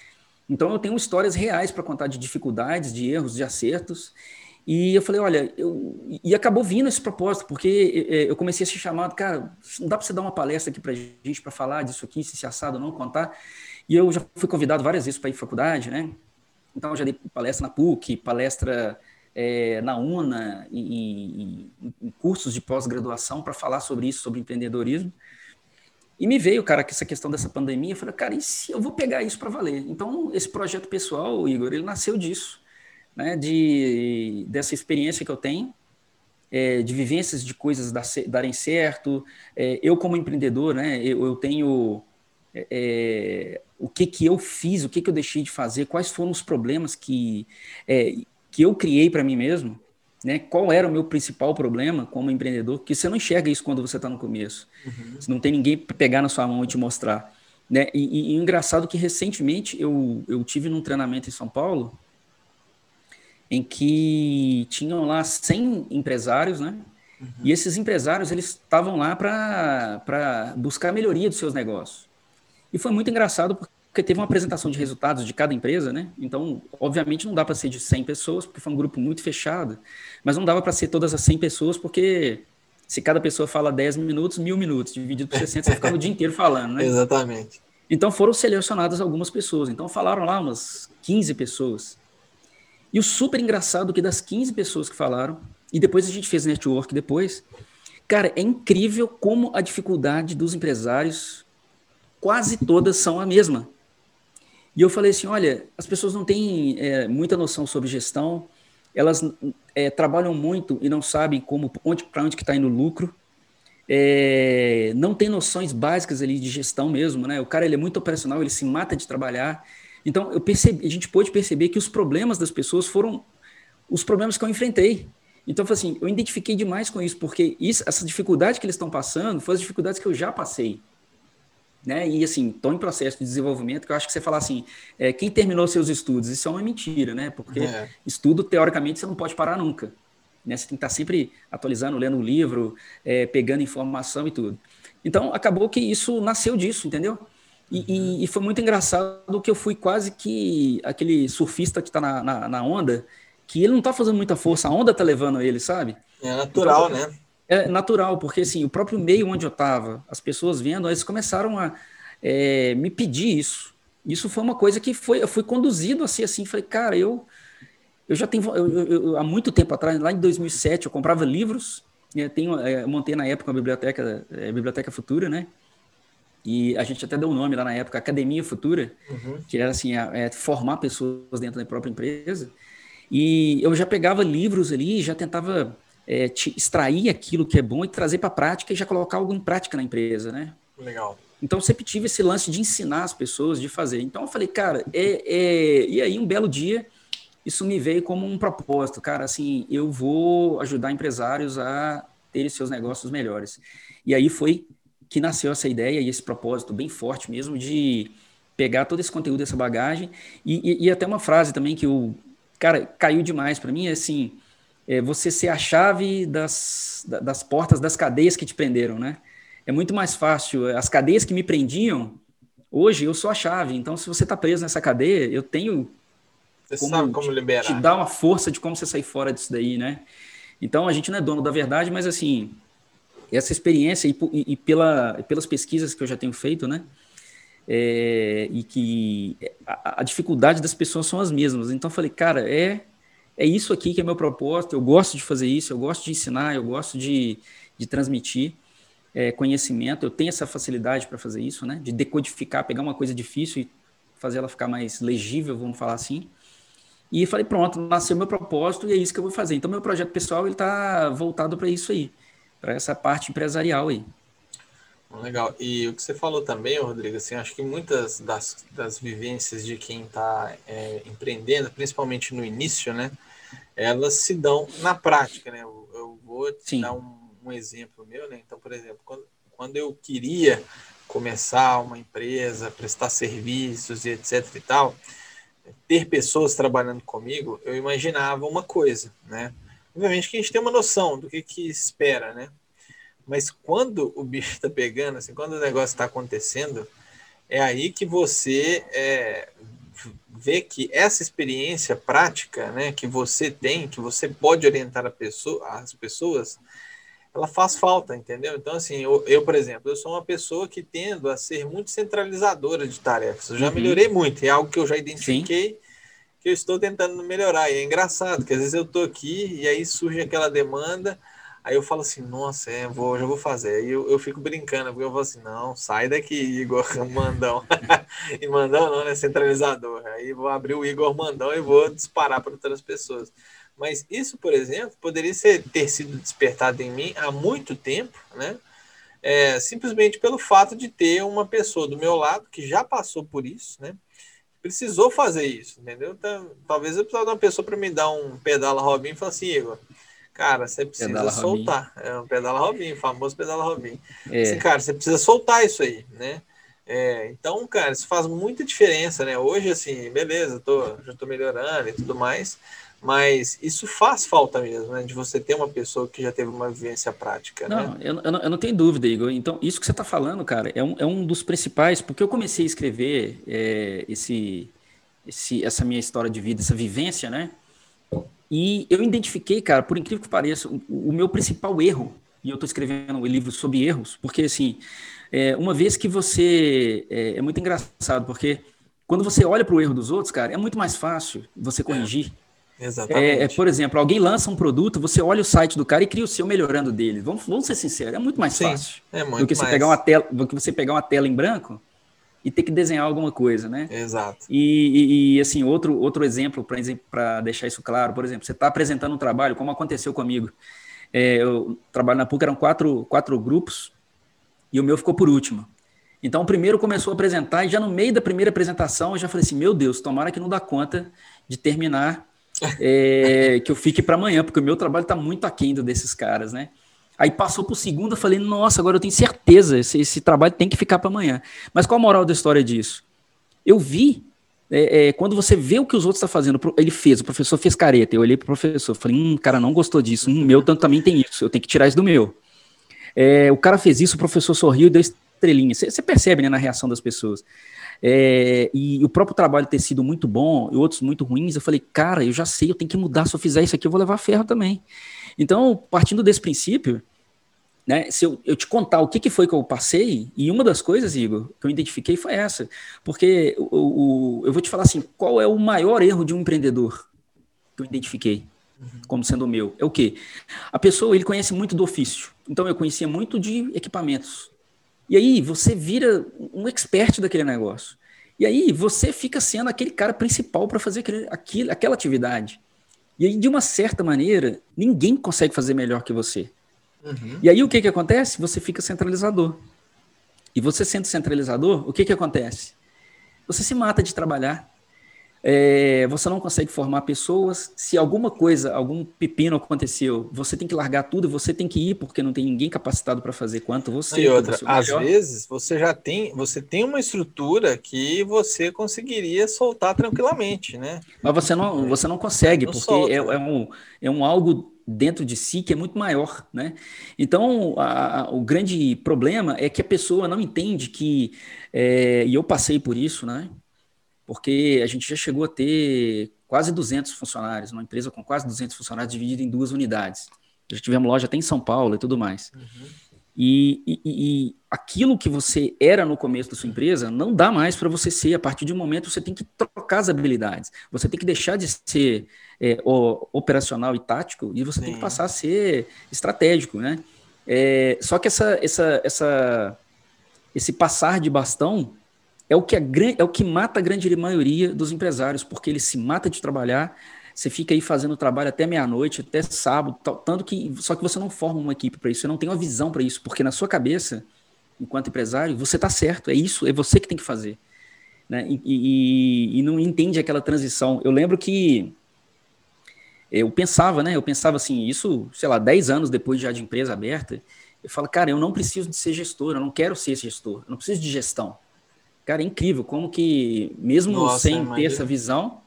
Então eu tenho histórias reais para contar de dificuldades, de erros, de acertos. E eu falei, olha, eu... e acabou vindo esse propósito, porque é, eu comecei a ser chamado, cara, não dá para você dar uma palestra aqui para gente para falar disso aqui, se se assado não, contar. E eu já fui convidado várias vezes para ir à faculdade, né? Então eu já dei palestra na PUC, palestra é, na UNA, e, e, em cursos de pós-graduação para falar sobre isso, sobre empreendedorismo. E me veio, cara, que essa questão dessa pandemia, eu falei, cara, e se eu vou pegar isso para valer? Então, esse projeto pessoal, Igor, ele nasceu disso né, de, dessa experiência que eu tenho, é, de vivências de coisas dar, darem certo. É, eu, como empreendedor, né, eu, eu tenho é, é, o que, que eu fiz, o que, que eu deixei de fazer, quais foram os problemas que, é, que eu criei para mim mesmo. Né, qual era o meu principal problema como empreendedor? Porque você não enxerga isso quando você está no começo. Uhum. Você não tem ninguém para pegar na sua mão e te mostrar. Né? E, e, e engraçado que recentemente eu, eu tive num treinamento em São Paulo em que tinham lá 100 empresários, né? Uhum. E esses empresários eles estavam lá para buscar a melhoria dos seus negócios. E foi muito engraçado porque teve uma apresentação de resultados de cada empresa, né? Então, obviamente não dá para ser de 100 pessoas, porque foi um grupo muito fechado, mas não dava para ser todas as 100 pessoas, porque se cada pessoa fala 10 minutos, mil minutos, dividido por 60, você ficava o dia inteiro falando, né? Exatamente. Então foram selecionadas algumas pessoas. Então falaram lá umas 15 pessoas. E o super engraçado que das 15 pessoas que falaram, e depois a gente fez network depois, cara, é incrível como a dificuldade dos empresários, quase todas são a mesma. E eu falei assim, olha, as pessoas não têm é, muita noção sobre gestão, elas é, trabalham muito e não sabem como onde para onde que está indo o lucro, é, não tem noções básicas ali de gestão mesmo, né? O cara ele é muito operacional, ele se mata de trabalhar então, eu percebi, a gente pôde perceber que os problemas das pessoas foram os problemas que eu enfrentei. Então, assim, eu identifiquei demais com isso, porque isso, essa dificuldade que eles estão passando foi as dificuldades que eu já passei. Né? E, assim, estão em processo de desenvolvimento, que eu acho que você falar assim, é, quem terminou seus estudos, isso é uma mentira, né? Porque é. estudo, teoricamente, você não pode parar nunca. Né? Você tem que estar sempre atualizando, lendo um livro, é, pegando informação e tudo. Então, acabou que isso nasceu disso, entendeu? E, e, e, foi muito engraçado que eu fui quase que aquele surfista que está na, na, na, onda, que ele não está fazendo muita força, a onda está levando ele, sabe? É natural, então, né? É natural, porque assim, o próprio meio onde eu estava, as pessoas vendo, eles começaram a é, me pedir isso. Isso foi uma coisa que foi, eu fui conduzido assim, assim, falei, cara, eu, eu já tenho, eu, eu, eu, há muito tempo atrás, lá em 2007, eu comprava livros, eu tenho, é, eu montei na época uma biblioteca, é, biblioteca futura, né? E a gente até deu o um nome lá na época, Academia Futura, uhum. que era assim, é, formar pessoas dentro da própria empresa. E eu já pegava livros ali, já tentava é, extrair aquilo que é bom e trazer para a prática e já colocar algo em prática na empresa, né? Legal. Então sempre tive esse lance de ensinar as pessoas, de fazer. Então eu falei, cara, é, é... e aí um belo dia isso me veio como um propósito, cara, assim, eu vou ajudar empresários a terem seus negócios melhores. E aí foi que nasceu essa ideia e esse propósito bem forte mesmo de pegar todo esse conteúdo, essa bagagem e, e, e até uma frase também que o cara caiu demais para mim é assim é você ser a chave das, das portas das cadeias que te prenderam, né? É muito mais fácil. As cadeias que me prendiam, hoje eu sou a chave. Então, se você está preso nessa cadeia, eu tenho Você como sabe como te, liberar. Te dá uma força de como você sair fora disso daí, né? Então, a gente não é dono da verdade, mas assim, essa experiência e, e, pela, pelas pesquisas que eu já tenho feito, né? É, e que a, a, dificuldade das pessoas são as mesmas. Então, eu falei, cara, é, é isso aqui que é meu propósito, eu gosto de fazer isso, eu gosto de ensinar, eu gosto de, de transmitir é, conhecimento, eu tenho essa facilidade para fazer isso, né? De decodificar, pegar uma coisa difícil e fazer ela ficar mais legível, vamos falar assim. E falei, pronto, nasceu meu propósito e é isso que eu vou fazer. Então, meu projeto pessoal ele está voltado para isso aí, para essa parte empresarial aí. Legal. E o que você falou também, Rodrigo, assim, acho que muitas das, das vivências de quem está é, empreendendo, principalmente no início, né, elas se dão na prática, né? Eu, eu vou te Sim. dar um, um, exemplo meu, né? Então, por exemplo, quando, quando eu queria começar uma empresa, prestar serviços e etc e tal, ter pessoas trabalhando comigo, eu imaginava uma coisa, né? Obviamente que a gente tem uma noção do que, que espera, né? Mas quando o bicho está pegando, assim, quando o negócio está acontecendo, é aí que você é, vê que essa experiência prática, né, que você tem, que você pode orientar a pessoa, as pessoas, ela faz falta, entendeu? Então, assim, eu, eu, por exemplo, eu sou uma pessoa que tendo a ser muito centralizadora de tarefas. Eu já uhum. melhorei muito, é algo que eu já identifiquei Sim. Que eu estou tentando melhorar. E é engraçado que às vezes eu estou aqui e aí surge aquela demanda, aí eu falo assim, nossa, é, vou, já vou fazer. Aí eu, eu fico brincando, porque eu falo assim, não, sai daqui, Igor Mandão. e Mandão não, né? Centralizador. Aí vou abrir o Igor Mandão e vou disparar para outras pessoas. Mas isso, por exemplo, poderia ser, ter sido despertado em mim há muito tempo, né? É, simplesmente pelo fato de ter uma pessoa do meu lado que já passou por isso, né? Precisou fazer isso, entendeu? Então, talvez eu precisava de uma pessoa para me dar um pedala Robin e falar assim, Igor, cara, você precisa pedala soltar. Robin. É um pedala Robin, famoso pedala Robin. É. Assim, cara, você precisa soltar isso aí, né? É, então, cara, isso faz muita diferença, né? Hoje, assim, beleza, tô, já tô melhorando e tudo mais, mas isso faz falta mesmo, né? De você ter uma pessoa que já teve uma vivência prática, não, né? Eu, eu, não, eu não tenho dúvida, Igor. Então, isso que você está falando, cara, é um, é um dos principais, porque eu comecei a escrever é, esse, esse, essa minha história de vida, essa vivência, né? E eu identifiquei, cara, por incrível que pareça, o, o meu principal erro, e eu estou escrevendo um livro sobre erros, porque, assim, é, uma vez que você... É, é muito engraçado, porque quando você olha para o erro dos outros, cara, é muito mais fácil você corrigir. É Exatamente. É, é, por exemplo, alguém lança um produto, você olha o site do cara e cria o seu melhorando dele. Vamos, vamos ser sinceros, é muito mais Sim, fácil é muito do que você pegar uma tela, do que você pegar uma tela em branco e ter que desenhar alguma coisa, né? Exato. E, e, e assim, outro, outro exemplo para deixar isso claro, por exemplo, você está apresentando um trabalho, como aconteceu comigo. É, eu trabalho na PUC, eram quatro, quatro grupos e o meu ficou por último. Então, o primeiro começou a apresentar e já no meio da primeira apresentação eu já falei assim: meu Deus, tomara que não dá conta de terminar é, que eu fique para amanhã, porque o meu trabalho está muito aquém desses caras, né? Aí passou para o segundo, eu falei, nossa, agora eu tenho certeza, esse, esse trabalho tem que ficar para amanhã. Mas qual a moral da história disso? Eu vi, é, é, quando você vê o que os outros estão tá fazendo, ele fez, o professor fez careta, eu olhei para o professor, falei, hum, cara, não gostou disso, hum, meu tanto também tem isso, eu tenho que tirar isso do meu. É, o cara fez isso, o professor sorriu e deu estrelinha. Você percebe né, na reação das pessoas. É, e o próprio trabalho ter sido muito bom e outros muito ruins, eu falei, cara, eu já sei, eu tenho que mudar. Se eu fizer isso aqui, eu vou levar ferro também. Então, partindo desse princípio, né, se eu, eu te contar o que, que foi que eu passei, e uma das coisas, Igor, que eu identifiquei foi essa. Porque o, eu vou te falar assim: qual é o maior erro de um empreendedor que eu identifiquei? como sendo o meu, é o quê? A pessoa, ele conhece muito do ofício. Então, eu conhecia muito de equipamentos. E aí você vira um expert daquele negócio. E aí você fica sendo aquele cara principal para fazer aquele, aquele, aquela atividade. E aí, de uma certa maneira, ninguém consegue fazer melhor que você. Uhum. E aí o que, que acontece? Você fica centralizador. E você sendo centralizador, o que, que acontece? Você se mata de trabalhar. É, você não consegue formar pessoas. Se alguma coisa, algum pepino aconteceu, você tem que largar tudo, você tem que ir porque não tem ninguém capacitado para fazer quanto você. E outra, às vezes você já tem, você tem uma estrutura que você conseguiria soltar tranquilamente, né? Mas você não, você não consegue não porque é, é, um, é um algo dentro de si que é muito maior, né? Então, a, a, o grande problema é que a pessoa não entende que, é, e eu passei por isso, né? Porque a gente já chegou a ter quase 200 funcionários, uma empresa com quase 200 funcionários dividida em duas unidades. Já tivemos loja até em São Paulo e tudo mais. Uhum. E, e, e, aquilo que você era no começo da sua empresa não dá mais para você ser. A partir de um momento, você tem que trocar as habilidades. Você tem que deixar de ser é, operacional e tático e você Sim. tem que passar a ser estratégico, né? É, só que essa, essa, essa, esse passar de bastão é o que a, é o que mata a grande maioria dos empresários, porque ele se mata de trabalhar, você fica aí fazendo trabalho até meia-noite, até sábado, tanto que só que você não forma uma equipe para isso, você não tem uma visão para isso, porque na sua cabeça, enquanto empresário, você está certo, é isso, é você que tem que fazer, né? E, e, e não entende aquela transição. Eu lembro que eu pensava, né? Eu pensava assim, isso, sei lá, 10 anos depois já de empresa aberta, eu falo, cara, eu não preciso de ser gestor, eu não quero ser gestor, eu não preciso de gestão. Cara, é incrível como que, mesmo Nossa, sem imagina. ter essa visão,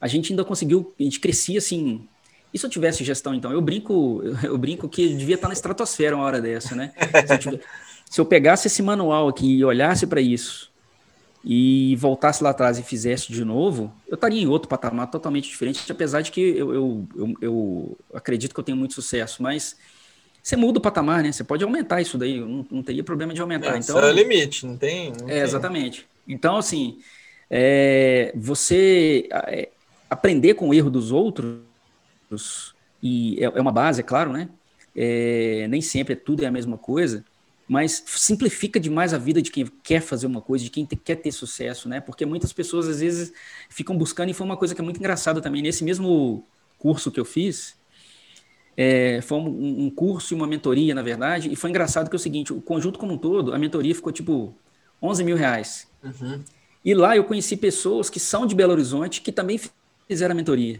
a gente ainda conseguiu, a gente crescia assim. E se eu tivesse gestão, então? Eu brinco, eu brinco que devia estar na estratosfera uma hora dessa, né? Se eu, tivesse, se eu pegasse esse manual aqui e olhasse para isso e voltasse lá atrás e fizesse de novo, eu estaria em outro patamar totalmente diferente, apesar de que eu, eu, eu, eu acredito que eu tenho muito sucesso, mas você muda o patamar, né? Você pode aumentar isso daí, não, não teria problema de aumentar. É, então, é o limite, não tem. Não é, tem. exatamente. Então, assim, é, você é, aprender com o erro dos outros, e é, é uma base, é claro, né? É, nem sempre tudo é a mesma coisa, mas simplifica demais a vida de quem quer fazer uma coisa, de quem te, quer ter sucesso, né? Porque muitas pessoas às vezes ficam buscando, e foi uma coisa que é muito engraçada também. Nesse mesmo curso que eu fiz, é, foi um, um, curso e uma mentoria, na verdade, e foi engraçado que é o seguinte: o conjunto como um todo, a mentoria ficou tipo 11 mil reais. Uhum. E lá eu conheci pessoas que são de Belo Horizonte que também fizeram a mentoria.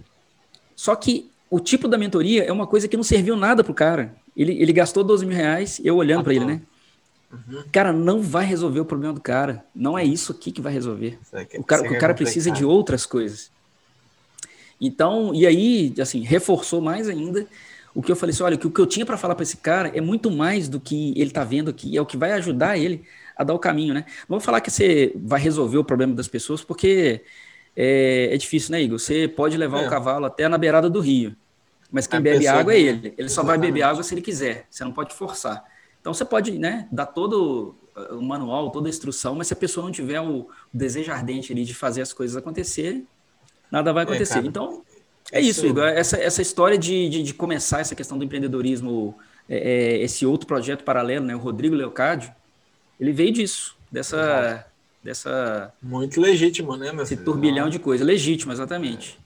Só que o tipo da mentoria é uma coisa que não serviu nada pro cara. Ele, ele gastou 12 mil reais, eu olhando para ele, né? Uhum. Cara, não vai resolver o problema do cara. Não é isso aqui que vai resolver. o cara, o cara precisa de outras coisas. Então, e aí, assim, reforçou mais ainda o que eu falei assim, olha, o que eu tinha para falar para esse cara é muito mais do que ele está vendo aqui, é o que vai ajudar ele a dar o caminho, né? Não vou falar que você vai resolver o problema das pessoas, porque é, é difícil, né, Igor? Você pode levar é. o cavalo até na beirada do rio, mas quem a bebe água é ele. Ele só vai beber água se ele quiser, você não pode forçar. Então você pode, né, dar todo o manual, toda a instrução, mas se a pessoa não tiver o desejo ardente ali de fazer as coisas acontecerem, nada vai é, acontecer. É, então, é isso, Igor. Essa, essa história de, de, de começar essa questão do empreendedorismo, é, é, esse outro projeto paralelo, né? O Rodrigo Leocádio, ele veio disso, dessa. dessa Muito legítimo, né, meu Esse filho? turbilhão de coisa. Legítimo, exatamente.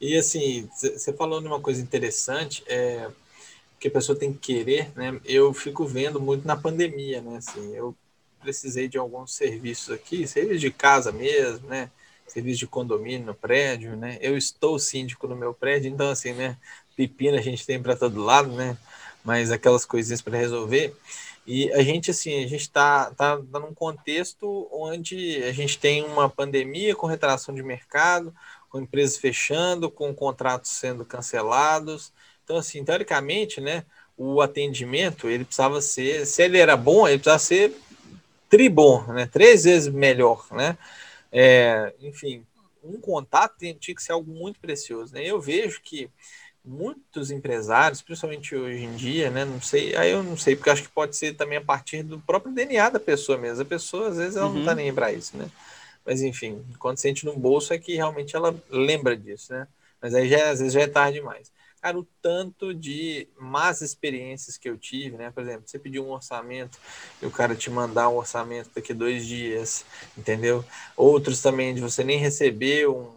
É. E assim, você falou de uma coisa interessante, é, que a pessoa tem que querer, né? Eu fico vendo muito na pandemia, né? Assim, eu precisei de alguns serviços aqui, serviços de casa mesmo, né? Serviço de condomínio no prédio, né? Eu estou síndico no meu prédio, então assim, né? Pepino a gente tem para todo lado, né? Mas aquelas coisinhas para resolver. E a gente, assim, a gente está tá, tá num contexto onde a gente tem uma pandemia com retração de mercado, com empresas fechando, com contratos sendo cancelados. Então, assim, teoricamente, né, o atendimento, ele precisava ser, se ele era bom, ele precisava ser tribom, né, três vezes melhor, né? É, enfim, um contato tinha que ser algo muito precioso. Né? Eu vejo que muitos empresários, principalmente hoje em dia, né? Não sei, aí eu não sei, porque acho que pode ser também a partir do próprio DNA da pessoa mesmo. A pessoa, às vezes, ela uhum. não tá nem para isso, né? Mas enfim, quando sente no bolso é que realmente ela lembra disso, né? Mas aí já, às vezes já é tarde demais cara, o tanto de más experiências que eu tive, né? Por exemplo, você pedir um orçamento e o cara te mandar um orçamento daqui dois dias, entendeu? Outros também de você nem receber um,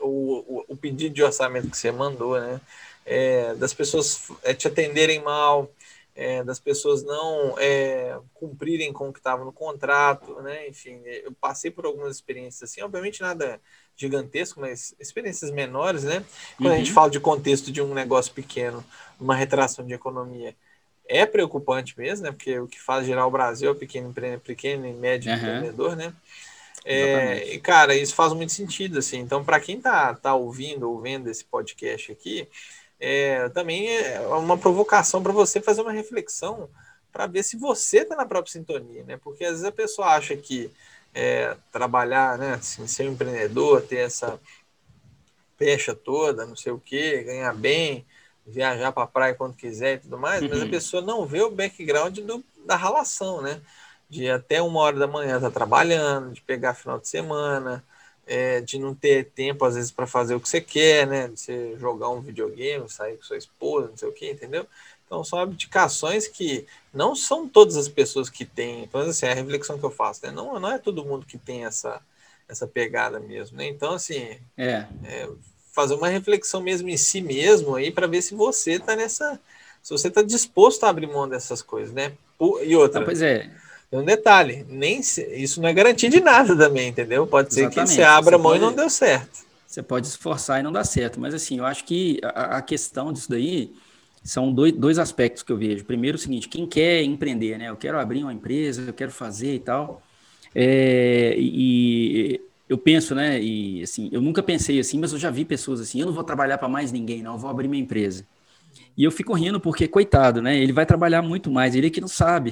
o, o, o pedido de orçamento que você mandou, né? É, das pessoas é, te atenderem mal, é, das pessoas não é, cumprirem com o que estava no contrato, né? Enfim, eu passei por algumas experiências assim, obviamente nada gigantesco, mas experiências menores, né? Quando uhum. a gente uhum. fala de contexto de um negócio pequeno, uma retração de economia, é preocupante mesmo, né? Porque o que faz gerar o Brasil é o pequeno, pequeno e médio uhum. empreendedor, né? É, e, cara, isso faz muito sentido, assim. Então, para quem tá, tá ouvindo ou vendo esse podcast aqui, é, também é uma provocação para você fazer uma reflexão para ver se você está na própria sintonia, né? Porque às vezes a pessoa acha que é, trabalhar, né, assim, ser um empreendedor, ter essa pecha toda, não sei o que, ganhar bem, viajar para a praia quando quiser e tudo mais, uhum. mas a uhum. pessoa não vê o background do, da relação, né? De até uma hora da manhã estar tá trabalhando, de pegar final de semana, é, de não ter tempo, às vezes, para fazer o que você quer, né? De você jogar um videogame, sair com sua esposa, não sei o que, entendeu? Então, são abdicações que não são todas as pessoas que têm. Então, assim, é a reflexão que eu faço, né? Não, não é todo mundo que tem essa, essa pegada mesmo, né? Então, assim, é. é fazer uma reflexão mesmo em si mesmo aí para ver se você está nessa. Se você está disposto a abrir mão dessas coisas, né? E outra. Não, pois é. Tem um detalhe, nem se, isso não é garantia de nada também, entendeu? Pode ser Exatamente. que você abra a mão pode, e não deu certo. Você pode esforçar e não dá certo, mas assim, eu acho que a, a questão disso daí são dois, dois aspectos que eu vejo. Primeiro, o seguinte: quem quer empreender, né? Eu quero abrir uma empresa, eu quero fazer e tal. É, e eu penso, né? E assim, eu nunca pensei assim, mas eu já vi pessoas assim: eu não vou trabalhar para mais ninguém, não, eu vou abrir minha empresa. E eu fico rindo porque, coitado, né? Ele vai trabalhar muito mais, ele é que não sabe.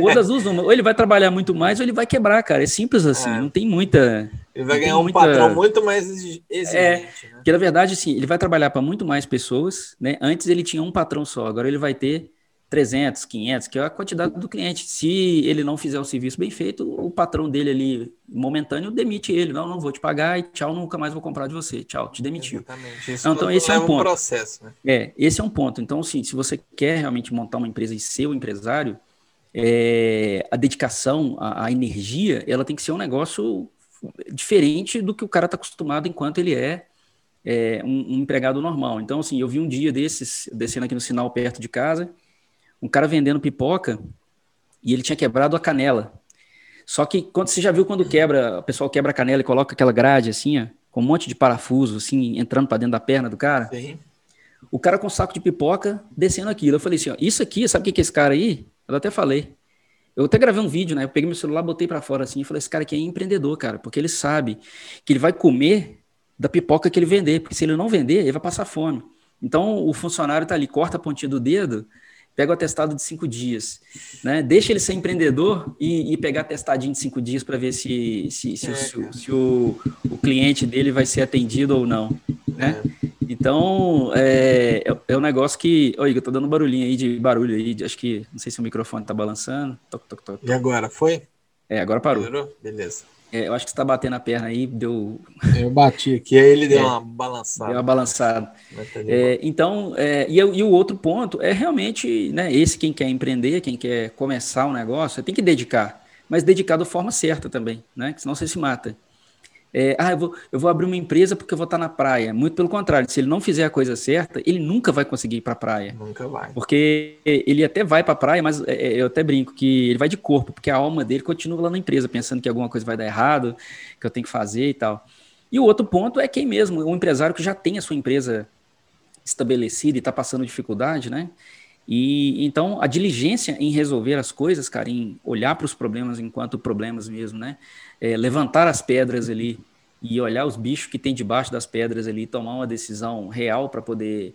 ou das duas, ou ele vai trabalhar muito mais, ou ele vai quebrar, cara. É simples assim, é. não tem muita. Ele vai ganhar um muita... patrão muito mais exigente. É, né? Porque, na verdade, assim, ele vai trabalhar para muito mais pessoas, né? Antes ele tinha um patrão só, agora ele vai ter 300, 500, que é a quantidade do cliente. Se ele não fizer o serviço bem feito, o patrão dele ali, momentâneo, demite ele. Não, não vou te pagar e tchau, nunca mais vou comprar de você. Tchau, te demitiu. Então, então esse é um ponto. Um processo, né? É, esse é um ponto. Então, assim, se você quer realmente montar uma empresa e ser o empresário, é, a dedicação, a, a, energia, ela tem que ser um negócio diferente do que o cara está acostumado enquanto ele é, é um, um empregado normal. Então, assim, eu vi um dia desses, descendo aqui no sinal perto de casa, um cara vendendo pipoca e ele tinha quebrado a canela. Só que quando você já viu quando quebra, o pessoal quebra a canela e coloca aquela grade assim, ó, com um monte de parafuso assim, entrando para dentro da perna do cara. Sim. O cara com um saco de pipoca descendo aquilo. Eu falei assim, ó, isso aqui, sabe o que que é esse cara aí? Eu até falei. Eu até gravei um vídeo, né? Eu peguei meu celular, botei para fora assim e falei: esse cara aqui é empreendedor, cara, porque ele sabe que ele vai comer da pipoca que ele vender, porque se ele não vender, ele vai passar fome. Então o funcionário tá ali, corta a pontinha do dedo, pega o atestado de cinco dias, né? Deixa ele ser empreendedor e, e pegar atestadinho de cinco dias para ver se, se, se, é, o, se o, o, cliente dele vai ser atendido ou não, né? É. Então, é, é, é um negócio que... Oi, eu tô dando barulhinho aí de barulho aí, de, acho que, não sei se o microfone tá balançando. Toc, toc, toc, e agora, foi? É, agora parou. Parou? Beleza. É, eu acho que você tá batendo a perna aí, deu. Eu bati aqui, aí ele deu é, uma balançada. Deu uma balançada. É, então, é, e, e, o outro ponto é realmente, né, esse quem quer empreender, quem quer começar um negócio, tem que dedicar, mas dedicar da forma certa também, né? Senão você se mata é, ah, eu vou, eu vou abrir uma empresa porque eu vou estar na praia. Muito pelo contrário, se ele não fizer a coisa certa, ele nunca vai conseguir ir para a praia. Nunca vai. Porque ele até vai para a praia, mas é, é, eu até brinco que ele vai de corpo, porque a alma dele continua lá na empresa, pensando que alguma coisa vai dar errado, que eu tenho que fazer e tal. E o outro ponto é quem mesmo, um empresário que já tem a sua empresa estabelecida e está passando dificuldade, né? E então a diligência em resolver as coisas, cara, em olhar para os problemas enquanto problemas mesmo, né? é, levantar as pedras ali e olhar os bichos que tem debaixo das pedras ali, tomar uma decisão real para poder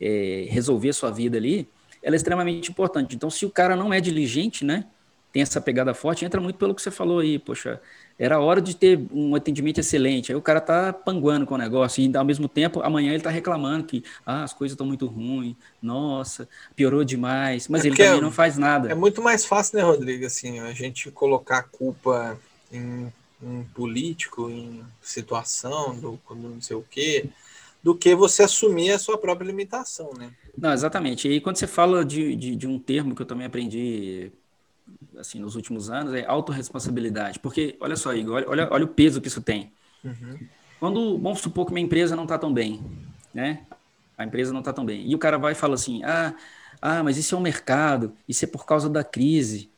é, resolver sua vida ali, ela é extremamente importante. Então, se o cara não é diligente, né, tem essa pegada forte, entra muito pelo que você falou aí, poxa, era hora de ter um atendimento excelente, aí o cara tá panguando com o negócio, e ao mesmo tempo, amanhã ele tá reclamando que, ah, as coisas estão muito ruins, nossa, piorou demais, mas é ele também é, não faz nada. É muito mais fácil, né, Rodrigo, assim, a gente colocar a culpa em, em político, em situação, do, não sei o quê, do que você assumir a sua própria limitação, né? Não, exatamente. E quando você fala de, de, de um termo que eu também aprendi assim nos últimos anos, é autorresponsabilidade. Porque, olha só, Igor, olha, olha, olha o peso que isso tem. Uhum. Quando, vamos supor que minha empresa não está tão bem, né? A empresa não está tão bem. E o cara vai e fala assim, ah, ah, mas isso é um mercado, isso é por causa da crise.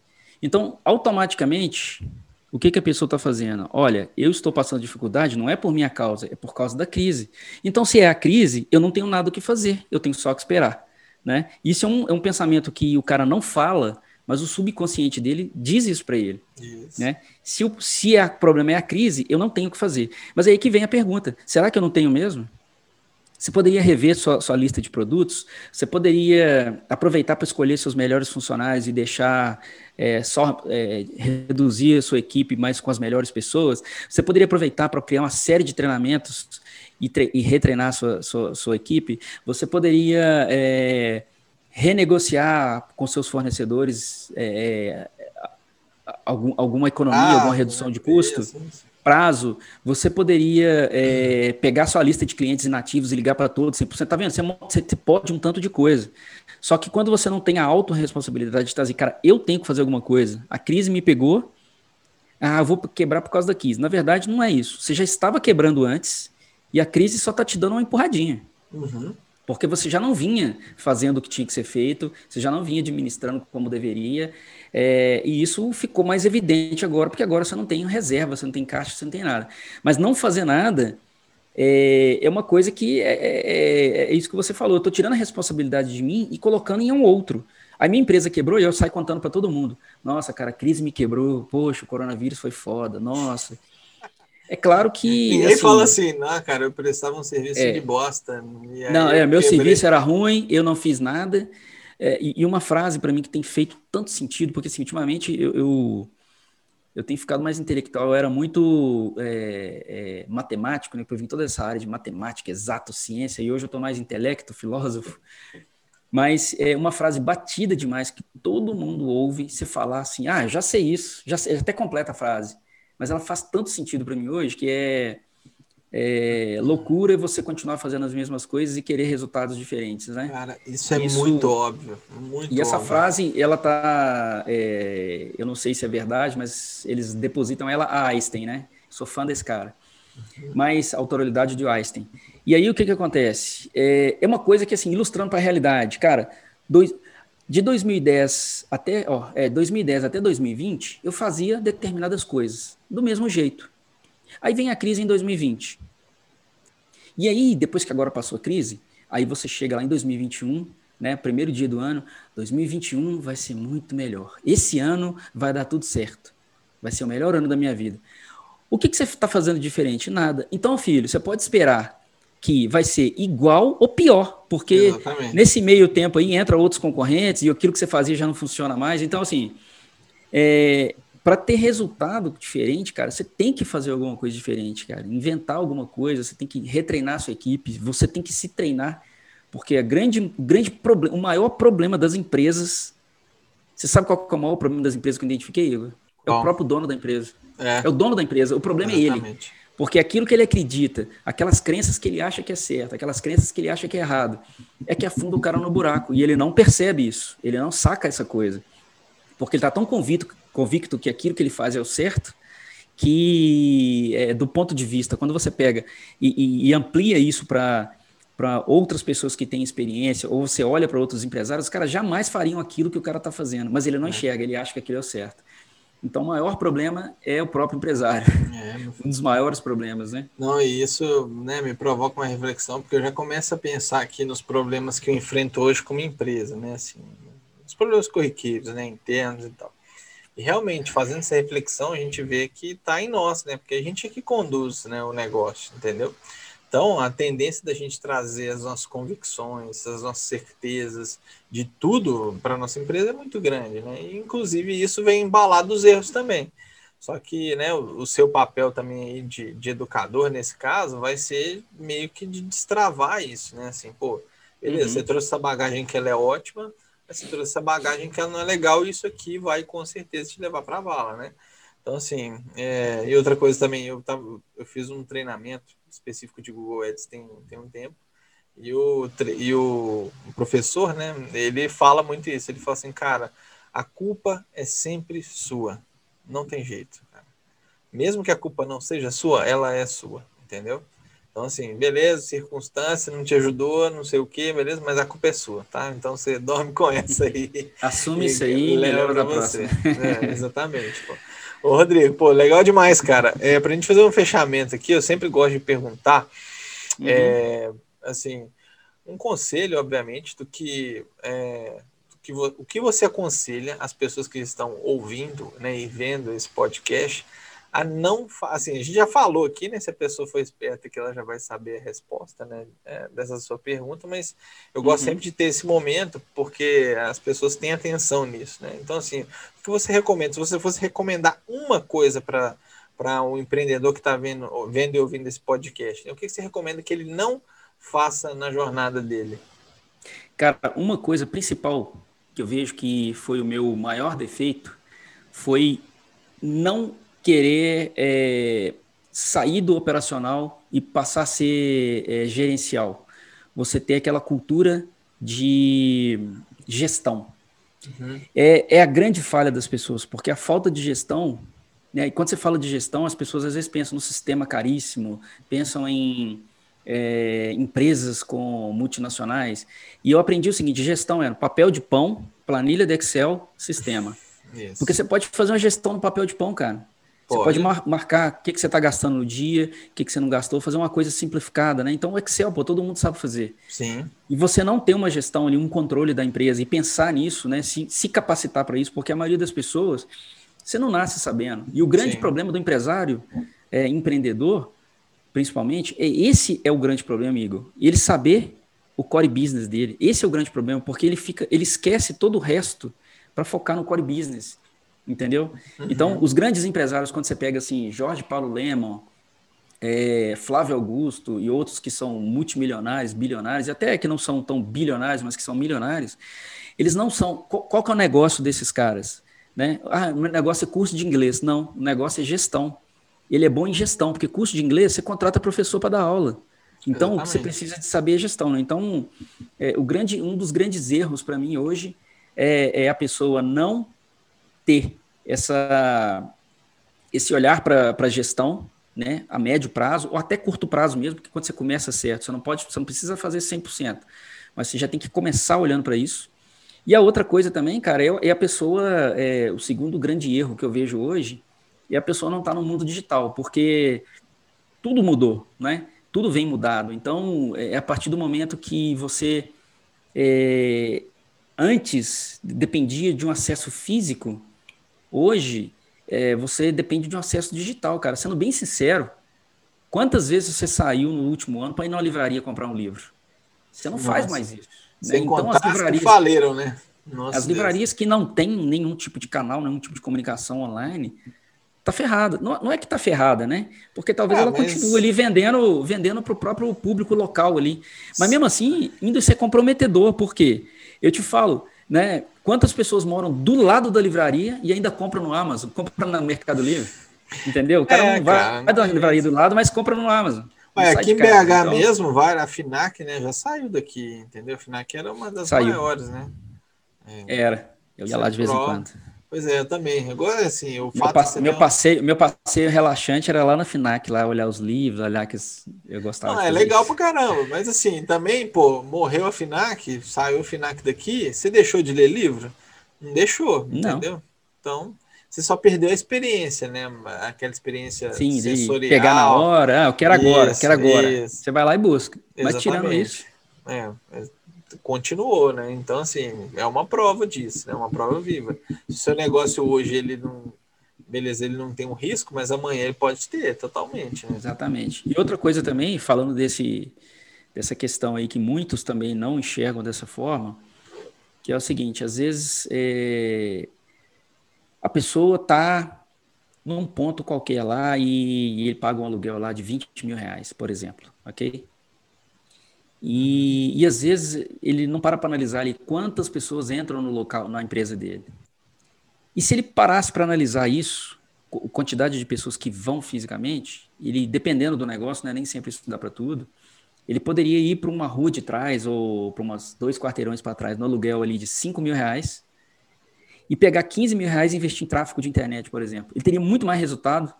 Então, automaticamente, o que, que a pessoa está fazendo? Olha, eu estou passando dificuldade, não é por minha causa, é por causa da crise. Então, se é a crise, eu não tenho nada o que fazer, eu tenho só que esperar. Né? Isso é um, é um pensamento que o cara não fala, mas o subconsciente dele diz isso para ele. Isso. Né? Se o se a, problema é a crise, eu não tenho o que fazer. Mas é aí que vem a pergunta: será que eu não tenho mesmo? Você poderia rever sua, sua lista de produtos, você poderia aproveitar para escolher seus melhores funcionários e deixar é, só é, reduzir a sua equipe mais com as melhores pessoas. Você poderia aproveitar para criar uma série de treinamentos e, tre e retreinar sua, sua, sua, equipe. Você poderia é, renegociar com seus fornecedores é, é, algum, alguma economia, ah, alguma redução de custo prazo, você poderia é, pegar sua lista de clientes inativos e ligar para todos 100%. Tá vendo? Você, você pode um tanto de coisa. Só que quando você não tem a autorresponsabilidade de trazer, cara, eu tenho que fazer alguma coisa. A crise me pegou, ah, eu vou quebrar por causa da crise. Na verdade, não é isso. Você já estava quebrando antes e a crise só está te dando uma empurradinha. Uhum. Porque você já não vinha fazendo o que tinha que ser feito, você já não vinha administrando como deveria, é, e isso ficou mais evidente agora, porque agora você não tem reserva, você não tem caixa, você não tem nada. Mas não fazer nada é, é uma coisa que é, é, é, é isso que você falou. Eu estou tirando a responsabilidade de mim e colocando em um outro. A minha empresa quebrou e eu saio contando para todo mundo. Nossa, cara, a crise me quebrou. Poxa, o coronavírus foi foda. Nossa, é claro que. Ninguém assim, fala assim, não, cara, eu prestava um serviço é, de bosta. não, é, meu quebrei. serviço era ruim, eu não fiz nada. É, e, e, uma frase para mim que tem feito tanto sentido, porque assim, ultimamente eu, eu, eu tenho ficado mais intelectual, eu era muito é, é, matemático, né? Eu vim toda essa área de matemática, exato, ciência, e hoje eu estou mais intelecto, filósofo. Mas é uma frase batida demais que todo mundo ouve você falar assim: ah, já sei isso, já sei, até completa a frase mas ela faz tanto sentido para mim hoje que é, é, loucura você continuar fazendo as mesmas coisas e querer resultados diferentes, né? Cara, isso é isso, muito óbvio, muito E essa óbvio. frase, ela tá, é, eu não sei se é verdade, mas eles depositam ela a Einstein, né? Sou fã desse cara. Mas a autoridade de Einstein. E aí o que que acontece? É, é uma coisa que assim, ilustrando para a realidade, cara, dois, de 2010 até, ó, é, 2010 até 2020, eu fazia determinadas coisas do mesmo jeito. Aí vem a crise em 2020. E aí, depois que agora passou a crise, aí você chega lá em 2021, né, primeiro dia do ano, 2021 vai ser muito melhor. Esse ano vai dar tudo certo. Vai ser o melhor ano da minha vida. O que, que você está fazendo diferente? Nada. Então, filho, você pode esperar que vai ser igual ou pior, porque Exatamente. nesse meio tempo aí entra outros concorrentes e aquilo que você fazia já não funciona mais. Então, assim, é, para ter resultado diferente, cara, você tem que fazer alguma coisa diferente, cara. Inventar alguma coisa, você tem que retreinar a sua equipe, você tem que se treinar, porque a grande, grande problema, o maior problema das empresas, você sabe qual é o maior problema das empresas que eu identifiquei, Igor? É Bom. o próprio dono da empresa. É. é o dono da empresa. O problema Exatamente. é ele. Porque aquilo que ele acredita, aquelas crenças que ele acha que é certo, aquelas crenças que ele acha que é errado, é que afunda o cara no buraco. E ele não percebe isso, ele não saca essa coisa. Porque ele está tão convicto, convicto que aquilo que ele faz é o certo, que é, do ponto de vista, quando você pega e, e, e amplia isso para para outras pessoas que têm experiência, ou você olha para outros empresários, os caras jamais fariam aquilo que o cara está fazendo, mas ele não é. enxerga, ele acha que aquilo é o certo. Então, o maior problema é o próprio empresário. É, um dos maiores problemas, né? Não, e isso né, me provoca uma reflexão, porque eu já começo a pensar aqui nos problemas que eu enfrento hoje como empresa, né? Assim, os problemas corriqueiros, né? Internos e tal. E realmente, fazendo essa reflexão, a gente vê que está em nós, né? Porque a gente é que conduz né, o negócio, entendeu? Então, a tendência da gente trazer as nossas convicções, as nossas certezas de tudo para a nossa empresa é muito grande, né? E, inclusive, isso vem embalar dos erros também. Só que né, o, o seu papel também de, de, educador, nesse caso, vai ser meio que de destravar isso, né? Assim, pô, beleza, uhum. você trouxe essa bagagem que ela é ótima, você trouxe essa bagagem que ela não é legal, e isso aqui vai com certeza te levar para a vala, né? Então, assim, é, e outra coisa também, eu, tava, eu fiz um treinamento específico de Google Ads tem, tem um tempo. E o, e o professor, né, ele fala muito isso. Ele fala assim, cara, a culpa é sempre sua. Não tem jeito. Cara. Mesmo que a culpa não seja sua, ela é sua, entendeu? Então, assim, beleza, circunstância não te ajudou, não sei o que, beleza, mas a culpa é sua, tá? Então você dorme com essa aí. Assume isso aí e melhora da você. É, exatamente. Pô. Ô, Rodrigo, pô, legal demais, cara. É, pra gente fazer um fechamento aqui, eu sempre gosto de perguntar, uhum. é, assim, um conselho, obviamente, do que, é, do que o que você aconselha as pessoas que estão ouvindo né, e vendo esse podcast a não assim a gente já falou aqui né se a pessoa for esperta que ela já vai saber a resposta né é, dessa sua pergunta mas eu gosto uhum. sempre de ter esse momento porque as pessoas têm atenção nisso né. Então assim o que você recomenda? Se você fosse recomendar uma coisa para para um empreendedor que está vendo vendo e ouvindo esse podcast né, o que você recomenda que ele não faça na jornada dele? Cara uma coisa principal que eu vejo que foi o meu maior defeito foi não querer é, sair do operacional e passar a ser é, gerencial. Você ter aquela cultura de gestão. Uhum. É, é a grande falha das pessoas, porque a falta de gestão, né, e quando você fala de gestão, as pessoas às vezes pensam no sistema caríssimo, pensam em é, empresas com multinacionais. E eu aprendi o seguinte: gestão era papel de pão, planilha de Excel, sistema. Isso. Porque você pode fazer uma gestão no papel de pão, cara. Você pode mar marcar o que, que você está gastando no dia, o que, que você não gastou, fazer uma coisa simplificada, né? Então, o Excel, pô, todo mundo sabe fazer. Sim. E você não ter uma gestão ali, um controle da empresa e pensar nisso, né? Se, se capacitar para isso, porque a maioria das pessoas, você não nasce sabendo. E o grande Sim. problema do empresário, é, empreendedor, principalmente, é esse é o grande problema, amigo. Ele saber o core business dele. Esse é o grande problema, porque ele fica, ele esquece todo o resto para focar no core business entendeu? Uhum. Então, os grandes empresários, quando você pega assim, Jorge Paulo Lemon, é, Flávio Augusto e outros que são multimilionários, bilionários, e até que não são tão bilionários, mas que são milionários, eles não são. Qual, qual que é o negócio desses caras? Né? Ah, o negócio é curso de inglês. Não, o negócio é gestão. Ele é bom em gestão, porque curso de inglês você contrata professor para dar aula. Então, Exatamente. você precisa de saber gestão. Né? Então, é, o grande, um dos grandes erros para mim hoje é, é a pessoa não ter essa, esse olhar para a gestão, né, a médio prazo, ou até curto prazo mesmo, porque quando você começa certo, você não pode, você não precisa fazer 100%, mas você já tem que começar olhando para isso. E a outra coisa também, cara, é, é a pessoa, é, o segundo grande erro que eu vejo hoje, é a pessoa não estar tá no mundo digital, porque tudo mudou, né? Tudo vem mudado. Então, é a partir do momento que você é, antes dependia de um acesso físico, hoje é, você depende de um acesso digital, cara. Sendo bem sincero, quantas vezes você saiu no último ano para ir na livraria comprar um livro? Você não Nossa. faz mais isso. Né? Sem então, as livrarias, que faliram, né? Nossa as Deus. livrarias que não têm nenhum tipo de canal, nenhum tipo de comunicação online, tá ferrada. Não, não é que tá ferrada, né? Porque talvez ah, ela mas... continue ali vendendo, vendendo para o próprio público local ali. Mas mesmo assim, indo ser comprometedor, porque eu te falo, né? Quantas pessoas moram do lado da livraria e ainda compram no Amazon, compram no Mercado Livre? Entendeu? O cara é, não vai, cara, vai da livraria do lado, mas compra no Amazon. Ué, aqui em BH então... mesmo, vai, a FINAC, né? Já saiu daqui, entendeu? A FINAC era uma das saiu. maiores, né? É. Era. Eu ia lá de vez em quando. Pois é, eu também. Agora, assim, o meu, passe, meu, passeio, meu passeio relaxante era lá na FINAC, lá olhar os livros, olhar que eu gostava. Não, é legal isso. pra caramba, mas assim, também, pô, morreu a FINAC, saiu a FINAC daqui, você deixou de ler livro? Não deixou, Não. entendeu? Então, você só perdeu a experiência, né? Aquela experiência Sim, sensorial. pegar na hora, ah, eu quero agora, isso, quero agora. Isso. Você vai lá e busca. Exatamente. Mas tirando isso. É, é continuou, né? Então, assim, é uma prova disso, né? uma prova viva. Se o seu negócio hoje, ele não. Beleza, ele não tem um risco, mas amanhã ele pode ter, totalmente. Né? Exatamente. E outra coisa também, falando desse, dessa questão aí que muitos também não enxergam dessa forma, que é o seguinte: às vezes é, a pessoa está num ponto qualquer lá e, e ele paga um aluguel lá de 20 mil reais, por exemplo, ok? E, e às vezes ele não para para analisar ali quantas pessoas entram no local, na empresa dele. E se ele parasse para analisar isso, a quantidade de pessoas que vão fisicamente, ele dependendo do negócio, né, nem sempre isso dá para tudo, ele poderia ir para uma rua de trás ou para umas dois quarteirões para trás no aluguel ali de 5 mil reais e pegar 15 mil reais e investir em tráfego de internet, por exemplo. Ele teria muito mais resultado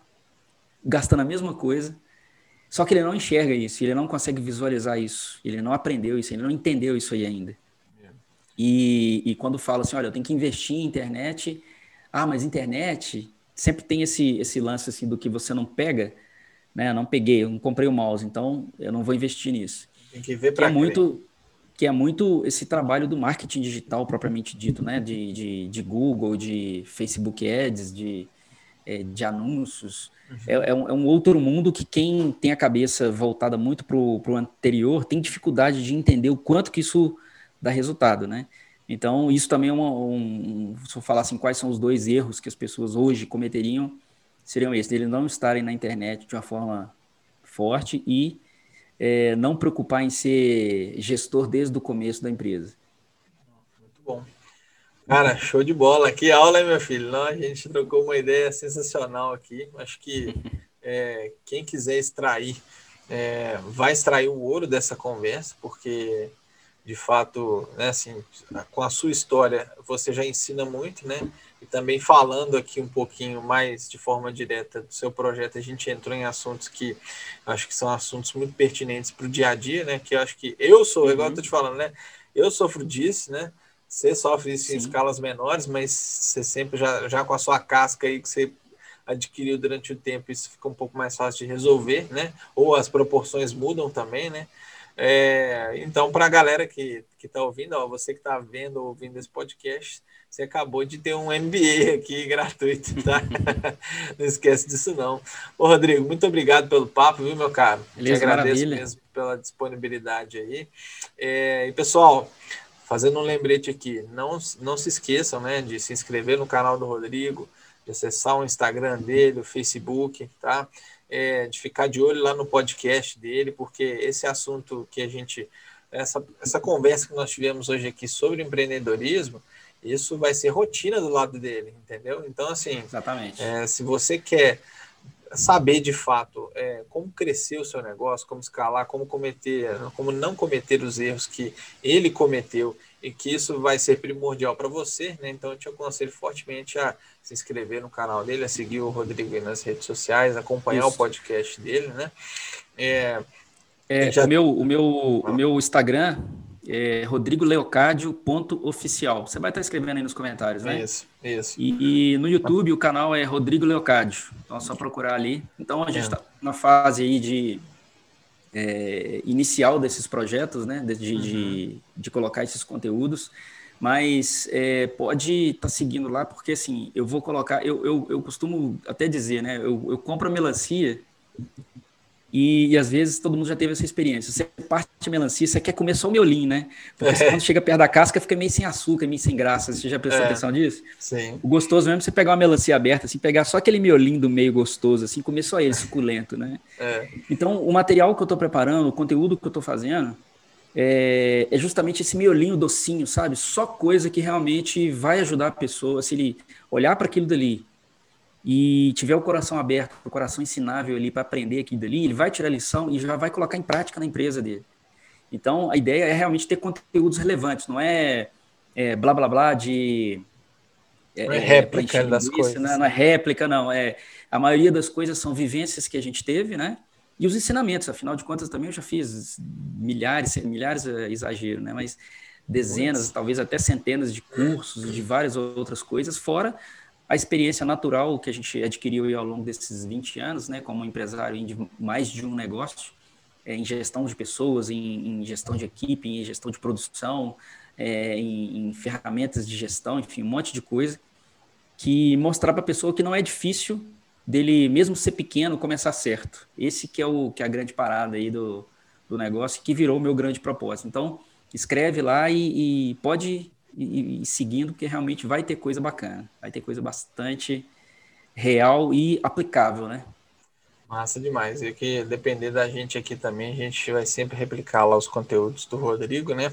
gastando a mesma coisa só que ele não enxerga isso, ele não consegue visualizar isso, ele não aprendeu isso, ele não entendeu isso aí ainda. E, e quando fala assim, olha, eu tenho que investir em internet, ah, mas internet sempre tem esse, esse lance assim do que você não pega, né? Eu não peguei, eu não comprei o mouse, então eu não vou investir nisso. Tem que ver para é muito que é muito esse trabalho do marketing digital propriamente dito, né? De, de, de Google, de Facebook Ads, de é, de anúncios. É, é, um, é, um, outro mundo que quem tem a cabeça voltada muito para o anterior tem dificuldade de entender o quanto que isso dá resultado, né? Então, isso também é um, se eu falar assim, quais são os dois erros que as pessoas hoje cometeriam, seriam esses, eles não estarem na internet de uma forma forte e é, não preocupar em ser gestor desde o começo da empresa. Muito bom. Cara, show de bola. Que aula, hein, meu filho? Não, a gente trocou uma ideia sensacional aqui. Acho que é, quem quiser extrair, é, vai extrair o ouro dessa conversa, porque de fato, né, assim, com a sua história, você já ensina muito, né? E também falando aqui um pouquinho mais de forma direta do seu projeto, a gente entrou em assuntos que acho que são assuntos muito pertinentes para o dia a dia, né? Que eu acho que eu sou, uhum. igual eu tô te falando, né? Eu sofro disso, né? Você sofre isso Sim. em escalas menores, mas você sempre já, já com a sua casca aí que você adquiriu durante o tempo, isso fica um pouco mais fácil de resolver, né? Ou as proporções mudam também, né? É, então, para a galera que está ouvindo, ó, você que está vendo ou ouvindo esse podcast, você acabou de ter um MBA aqui gratuito, tá? não esquece disso, não. Ô, Rodrigo, muito obrigado pelo papo, viu, meu caro? Beleza, Te agradeço maravilha. mesmo pela disponibilidade aí. É, e, pessoal, fazendo um lembrete aqui, não, não se esqueçam né, de se inscrever no canal do Rodrigo, de acessar o Instagram dele, o Facebook, tá? é, de ficar de olho lá no podcast dele, porque esse assunto que a gente, essa, essa conversa que nós tivemos hoje aqui sobre empreendedorismo, isso vai ser rotina do lado dele, entendeu? Então, assim, Exatamente. É, se você quer saber de fato é, como crescer o seu negócio, como escalar, como cometer, como não cometer os erros que ele cometeu e que isso vai ser primordial para você, né? Então eu te aconselho fortemente a se inscrever no canal dele, a seguir o Rodrigo nas redes sociais, acompanhar isso. o podcast dele, né? É, é já... o, meu, o, meu, o meu Instagram é rodrigoleocádio.oficial. Você vai estar escrevendo aí nos comentários, né? Isso, isso. E, e no YouTube o canal é Rodrigo Leocádio. Então é só procurar ali. Então a gente está é. na fase aí de é, inicial desses projetos, né? De, de, uhum. de, de, colocar esses conteúdos. Mas é, pode estar tá seguindo lá, porque assim, eu vou colocar, eu, eu, eu costumo até dizer, né? Eu, eu compro a melancia e, e, às vezes todo mundo já teve essa experiência. Você parte de melancia, você quer comer só o miolinho, né? Porque é. quando chega perto da casca, fica meio sem açúcar, meio sem graça. Você já prestou é. atenção nisso? Sim. O gostoso mesmo é você pegar uma melancia aberta, assim, pegar só aquele miolinho do meio gostoso, assim, comer só ele, suculento, né? É. Então, o material que eu estou preparando, o conteúdo que eu estou fazendo, é, é, justamente esse miolinho docinho, sabe? Só coisa que realmente vai ajudar a pessoa, se ele olhar para aquilo dali e tiver o coração aberto, o coração ensinável ali para aprender aquilo dali, ele vai tirar a lição e já vai colocar em prática na empresa dele. Então, a ideia é realmente ter conteúdos relevantes, não é, é blá blá blá de. É, não é, é réplica das linguiça, coisas. Não, não, é réplica, não. É, a maioria das coisas são vivências que a gente teve, né? E os ensinamentos, afinal de contas, também eu já fiz milhares, milhares é exagero, né? Mas dezenas, talvez até centenas de cursos, de várias outras coisas, fora a experiência natural que a gente adquiriu ao longo desses 20 anos, né, como empresário em mais de um negócio, é, em gestão de pessoas, em, em, gestão de equipe, em gestão de produção, é, em, em, ferramentas de gestão, enfim, um monte de coisa, que mostrar para a pessoa que não é difícil dele, mesmo ser pequeno, começar certo. Esse que é, o, que é a grande parada aí do, do negócio, que virou o meu grande propósito. Então, escreve lá e, e pode e, e seguindo, porque realmente vai ter coisa bacana, vai ter coisa bastante real e aplicável, né? Massa demais. E que depender da gente aqui também, a gente vai sempre replicar lá os conteúdos do Rodrigo, né?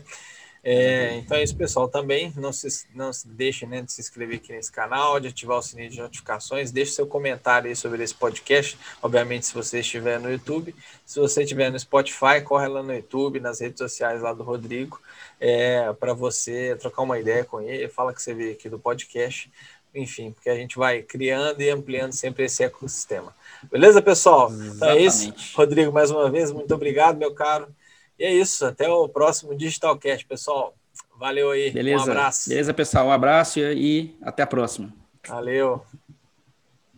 É, então é isso, pessoal. Também não se, não se deixe né, de se inscrever aqui nesse canal, de ativar o sininho de notificações. Deixe seu comentário aí sobre esse podcast. Obviamente, se você estiver no YouTube. Se você estiver no Spotify, corre lá no YouTube, nas redes sociais lá do Rodrigo, é, para você trocar uma ideia com ele. Fala que você veio aqui do podcast. Enfim, porque a gente vai criando e ampliando sempre esse ecossistema. Beleza, pessoal? Então é isso. Rodrigo, mais uma vez, muito obrigado, meu caro. E é isso, até o próximo Digitalcast, pessoal. Valeu aí, Beleza. um abraço. Beleza, pessoal, um abraço e até a próxima. Valeu.